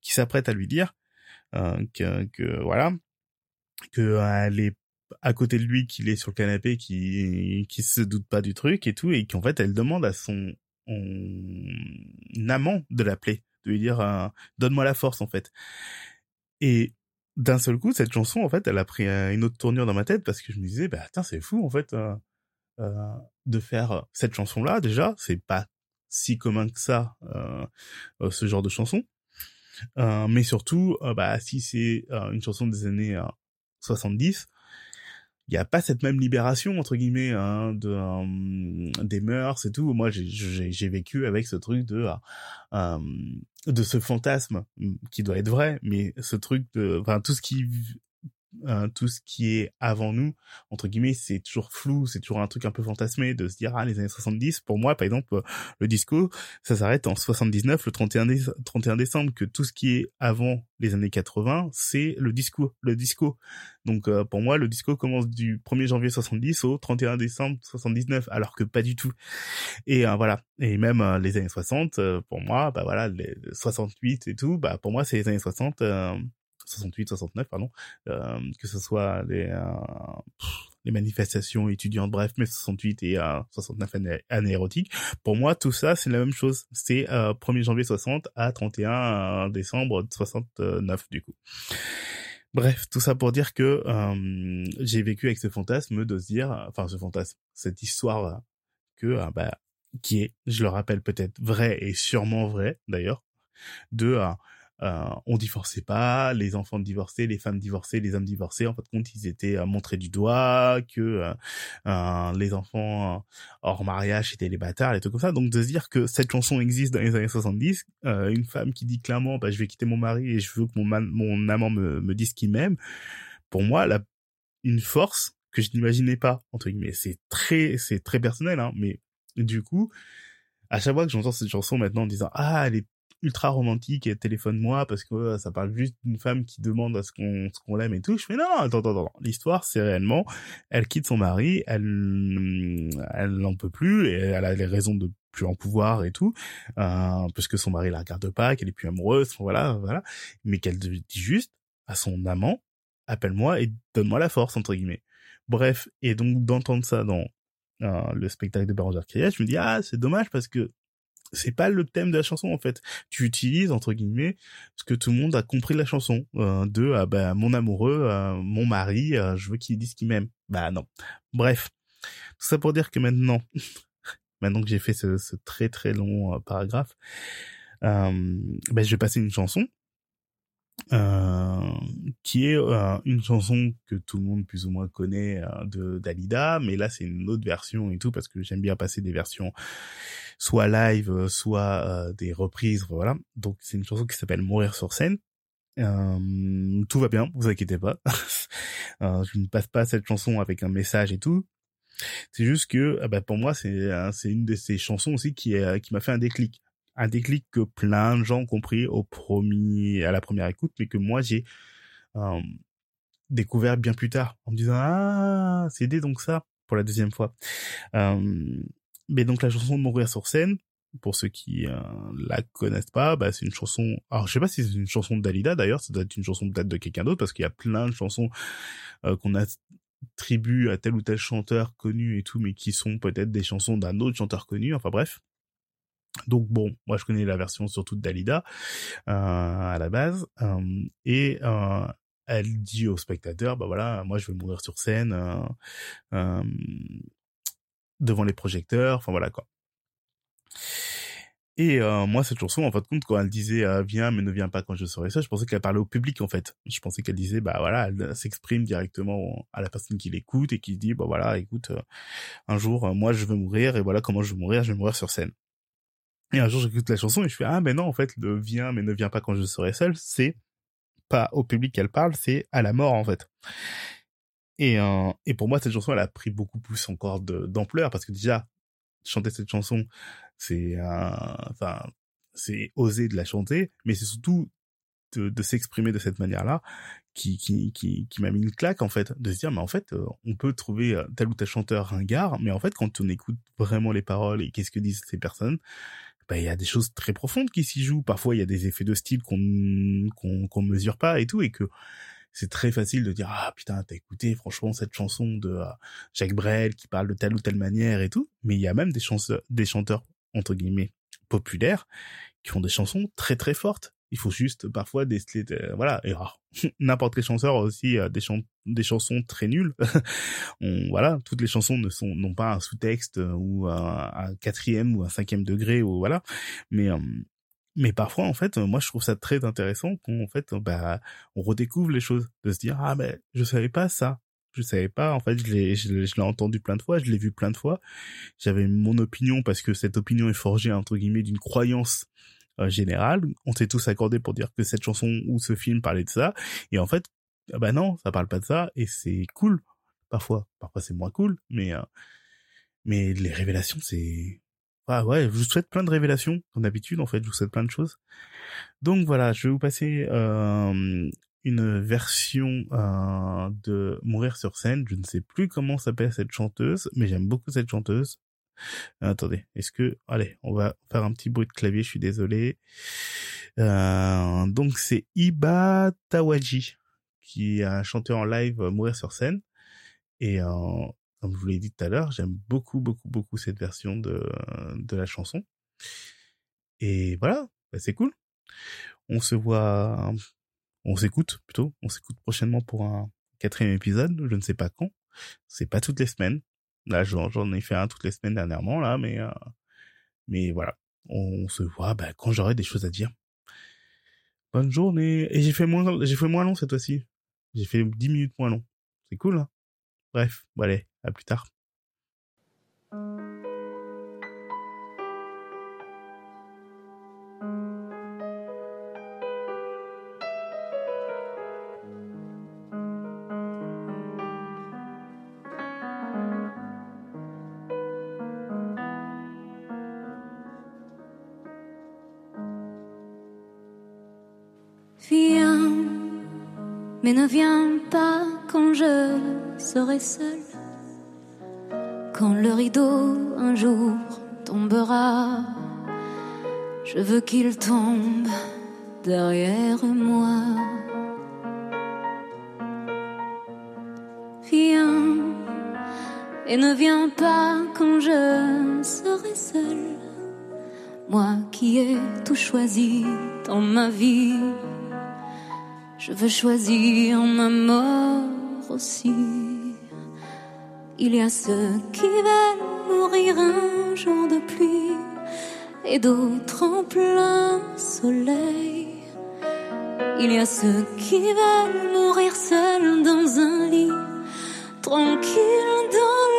qui s'apprête à lui dire euh, que, voilà, que elle est à côté de lui, qu'il est sur le canapé, qui qui se doute pas du truc et tout, et qu'en fait elle demande à son amant de l'appeler de lui dire euh, donne-moi la force en fait. Et d'un seul coup, cette chanson en fait, elle a pris une autre tournure dans ma tête parce que je me disais bah tiens c'est fou en fait. Euh, de faire cette chanson-là déjà. C'est pas si commun que ça, ce genre de chanson. mais surtout, bah, si c'est une chanson des années 70, il y a pas cette même libération entre guillemets hein, de euh, des mœurs et tout. Moi j'ai vécu avec ce truc de euh, de ce fantasme qui doit être vrai mais ce truc de enfin tout ce qui euh, tout ce qui est avant nous, entre guillemets, c'est toujours flou, c'est toujours un truc un peu fantasmé de se dire, ah, les années 70, pour moi, par exemple, le disco, ça s'arrête en 79, le 31, 31 décembre, que tout ce qui est avant les années 80, c'est le disco, le disco. Donc, euh, pour moi, le disco commence du 1er janvier 70 au 31 décembre 79, alors que pas du tout. Et euh, voilà. Et même les années 60, pour moi, bah voilà, les 68 et tout, bah pour moi, c'est les années 60, 68, 69, pardon, euh, que ce soit les, euh, les manifestations étudiantes, bref, mais 68 et 69 années, années, érotiques. Pour moi, tout ça, c'est la même chose. C'est 1er euh, janvier 60 à 31 décembre 69, du coup. Bref, tout ça pour dire que j'ai vécu avec ce fantasme de se dire, enfin ce fantasme, cette histoire que bah, qui est, je le rappelle peut-être vrai et sûrement vrai d'ailleurs, de euh, on divorçait pas, les enfants divorcés, les femmes divorcées, les hommes divorcés. En fait, compte, ils étaient euh, montrés du doigt, que euh, euh, les enfants hors mariage étaient les bâtards, et tout comme ça. Donc de se dire que cette chanson existe dans les années 70, une femme qui dit clairement, bah, je vais quitter mon mari et je veux que mon, mon amant me, me dise qu'il m'aime. Pour moi, la, une force que je n'imaginais pas entre guillemets. C'est très, c'est très personnel, hein, mais du coup, à chaque fois que j'entends cette chanson maintenant en disant ah elle est ultra romantique et téléphone-moi parce que euh, ça parle juste d'une femme qui demande à ce qu'on l'aime et tout. Je non, attends, attends, attends. L'histoire, c'est réellement, elle quitte son mari, elle elle n'en peut plus et elle a les raisons de plus en pouvoir et tout, euh, parce que son mari la regarde pas, qu'elle est plus amoureuse, voilà, voilà, mais qu'elle dit juste à son amant, appelle-moi et donne-moi la force entre guillemets. Bref, et donc d'entendre ça dans euh, le spectacle de Bérangère Krief, je me dis ah c'est dommage parce que c'est pas le thème de la chanson en fait. Tu utilises entre guillemets ce que tout le monde a compris de la chanson euh, de ah bah mon amoureux, euh, mon mari, euh, je veux qu'il dise qu'il m'aime. Bah non. Bref, tout ça pour dire que maintenant, (laughs) maintenant que j'ai fait ce, ce, très très long paragraphe, bah, je vais passer une chanson euh, qui est euh, une chanson que tout le monde plus ou moins connaît euh, de Dalida, mais là c'est une autre version et tout parce que j'aime bien passer des versions soit live, soit des reprises, voilà. Donc c'est une chanson qui s'appelle Mourir sur scène. tout va bien, vous inquiétez pas. (laughs) je ne passe pas cette chanson avec un message et tout. C'est juste que bah, pour moi c'est c'est une de ces chansons aussi qui qui m'a fait un déclic un déclic que plein de gens ont compris au premier, à la première écoute, mais que moi j'ai euh, découvert bien plus tard en me disant ah c'est donc ça pour la deuxième fois. Euh, mais donc la chanson de Mourir sur scène, pour ceux qui euh, la connaissent pas, bah, c'est une chanson. Alors je sais pas si c'est une chanson de Dalida d'ailleurs, ça doit être une chanson peut-être de quelqu'un d'autre parce qu'il y a plein de chansons euh, qu'on attribue à tel ou tel chanteur connu et tout, mais qui sont peut-être des chansons d'un autre chanteur connu. Enfin bref. Donc bon, moi je connais la version surtout de Dalida euh, à la base, euh, et euh, elle dit au spectateur, bah voilà, moi je vais mourir sur scène devant les projecteurs, enfin voilà quoi. Et moi cette chanson, en fait, compte quand elle disait viens mais ne viens pas quand je serai ça, je pensais qu'elle parlait au public en fait. Je pensais qu'elle disait bah voilà, elle s'exprime directement à la personne qui l'écoute et qui dit bah voilà, écoute, un jour moi je veux mourir et voilà comment je veux mourir, je vais mourir sur scène. Et un jour, j'écoute la chanson et je fais, ah, mais non, en fait, le viens, mais ne viens pas quand je serai seul, c'est pas au public qu'elle parle, c'est à la mort, en fait. Et, euh, et pour moi, cette chanson, elle a pris beaucoup plus encore d'ampleur parce que déjà, chanter cette chanson, c'est, enfin, c'est oser de la chanter, mais c'est surtout de, de s'exprimer de cette manière-là qui qui qui, qui m'a mis une claque en fait de se dire mais en fait euh, on peut trouver euh, tel ou tel chanteur ringard mais en fait quand on écoute vraiment les paroles et qu'est-ce que disent ces personnes bah, il y a des choses très profondes qui s'y jouent. Parfois, il y a des effets de style qu'on qu'on qu'on mesure pas et tout, et que c'est très facile de dire ah putain t'as écouté franchement cette chanson de euh, Jacques Brel qui parle de telle ou telle manière et tout. Mais il y a même des chansons, des chanteurs entre guillemets populaires qui font des chansons très très fortes Il faut juste parfois déceler, voilà. Et (laughs) n'importe quel chanteur aussi des, des chansons très nulles. (laughs) On, voilà, toutes les chansons ne sont n'ont pas un sous-texte ou un, quatrième ou un cinquième degré ou voilà. Mais mais parfois en fait moi je trouve ça très intéressant qu'on fait bah on redécouvre les choses de se dire ah mais je savais pas ça je savais pas en fait je l'ai je, l'ai entendu plein de fois je l'ai vu plein de fois j'avais mon opinion parce que cette opinion est forgée entre guillemets d'une croyance euh, on s'est tous accordés pour dire que cette chanson ou ce film parlait de ça et en fait ah bah non ça parle pas de ça et c'est cool parfois parfois c'est moins cool mais euh, mais les révélations c'est ah ouais, je vous souhaite plein de révélations, comme d'habitude en fait, je vous souhaite plein de choses. Donc voilà, je vais vous passer euh, une version euh, de Mourir sur scène. Je ne sais plus comment s'appelle cette chanteuse, mais j'aime beaucoup cette chanteuse. Attendez, est-ce que... Allez, on va faire un petit bruit de clavier, je suis désolé. Euh, donc c'est Iba Tawaji qui a chanté en live Mourir sur scène. Et comme je vous l'ai dit tout à l'heure, j'aime beaucoup, beaucoup, beaucoup cette version de, de la chanson. Et voilà, bah, c'est cool. On se voit, on s'écoute plutôt, on s'écoute prochainement pour un quatrième épisode, je ne sais pas quand. C'est pas toutes les semaines. Là, j'en ai fait un toutes les semaines dernièrement, là, mais, euh, mais voilà. On se voit bah, quand j'aurai des choses à dire. Bonne journée. Et j'ai fait moins, j'ai fait moins long cette fois-ci. J'ai fait 10 minutes moins long. C'est cool, hein? Bref, bon allez, à plus tard. Ne viens pas quand je serai seul quand le rideau un jour tombera. Je veux qu'il tombe derrière moi. Viens et ne viens pas quand je serai seul. Moi qui ai tout choisi dans ma vie, je veux choisir ma mort aussi. Il y a ceux qui veulent mourir un jour de pluie et d'autres en plein soleil. Il y a ceux qui veulent mourir seuls dans un lit, tranquilles dans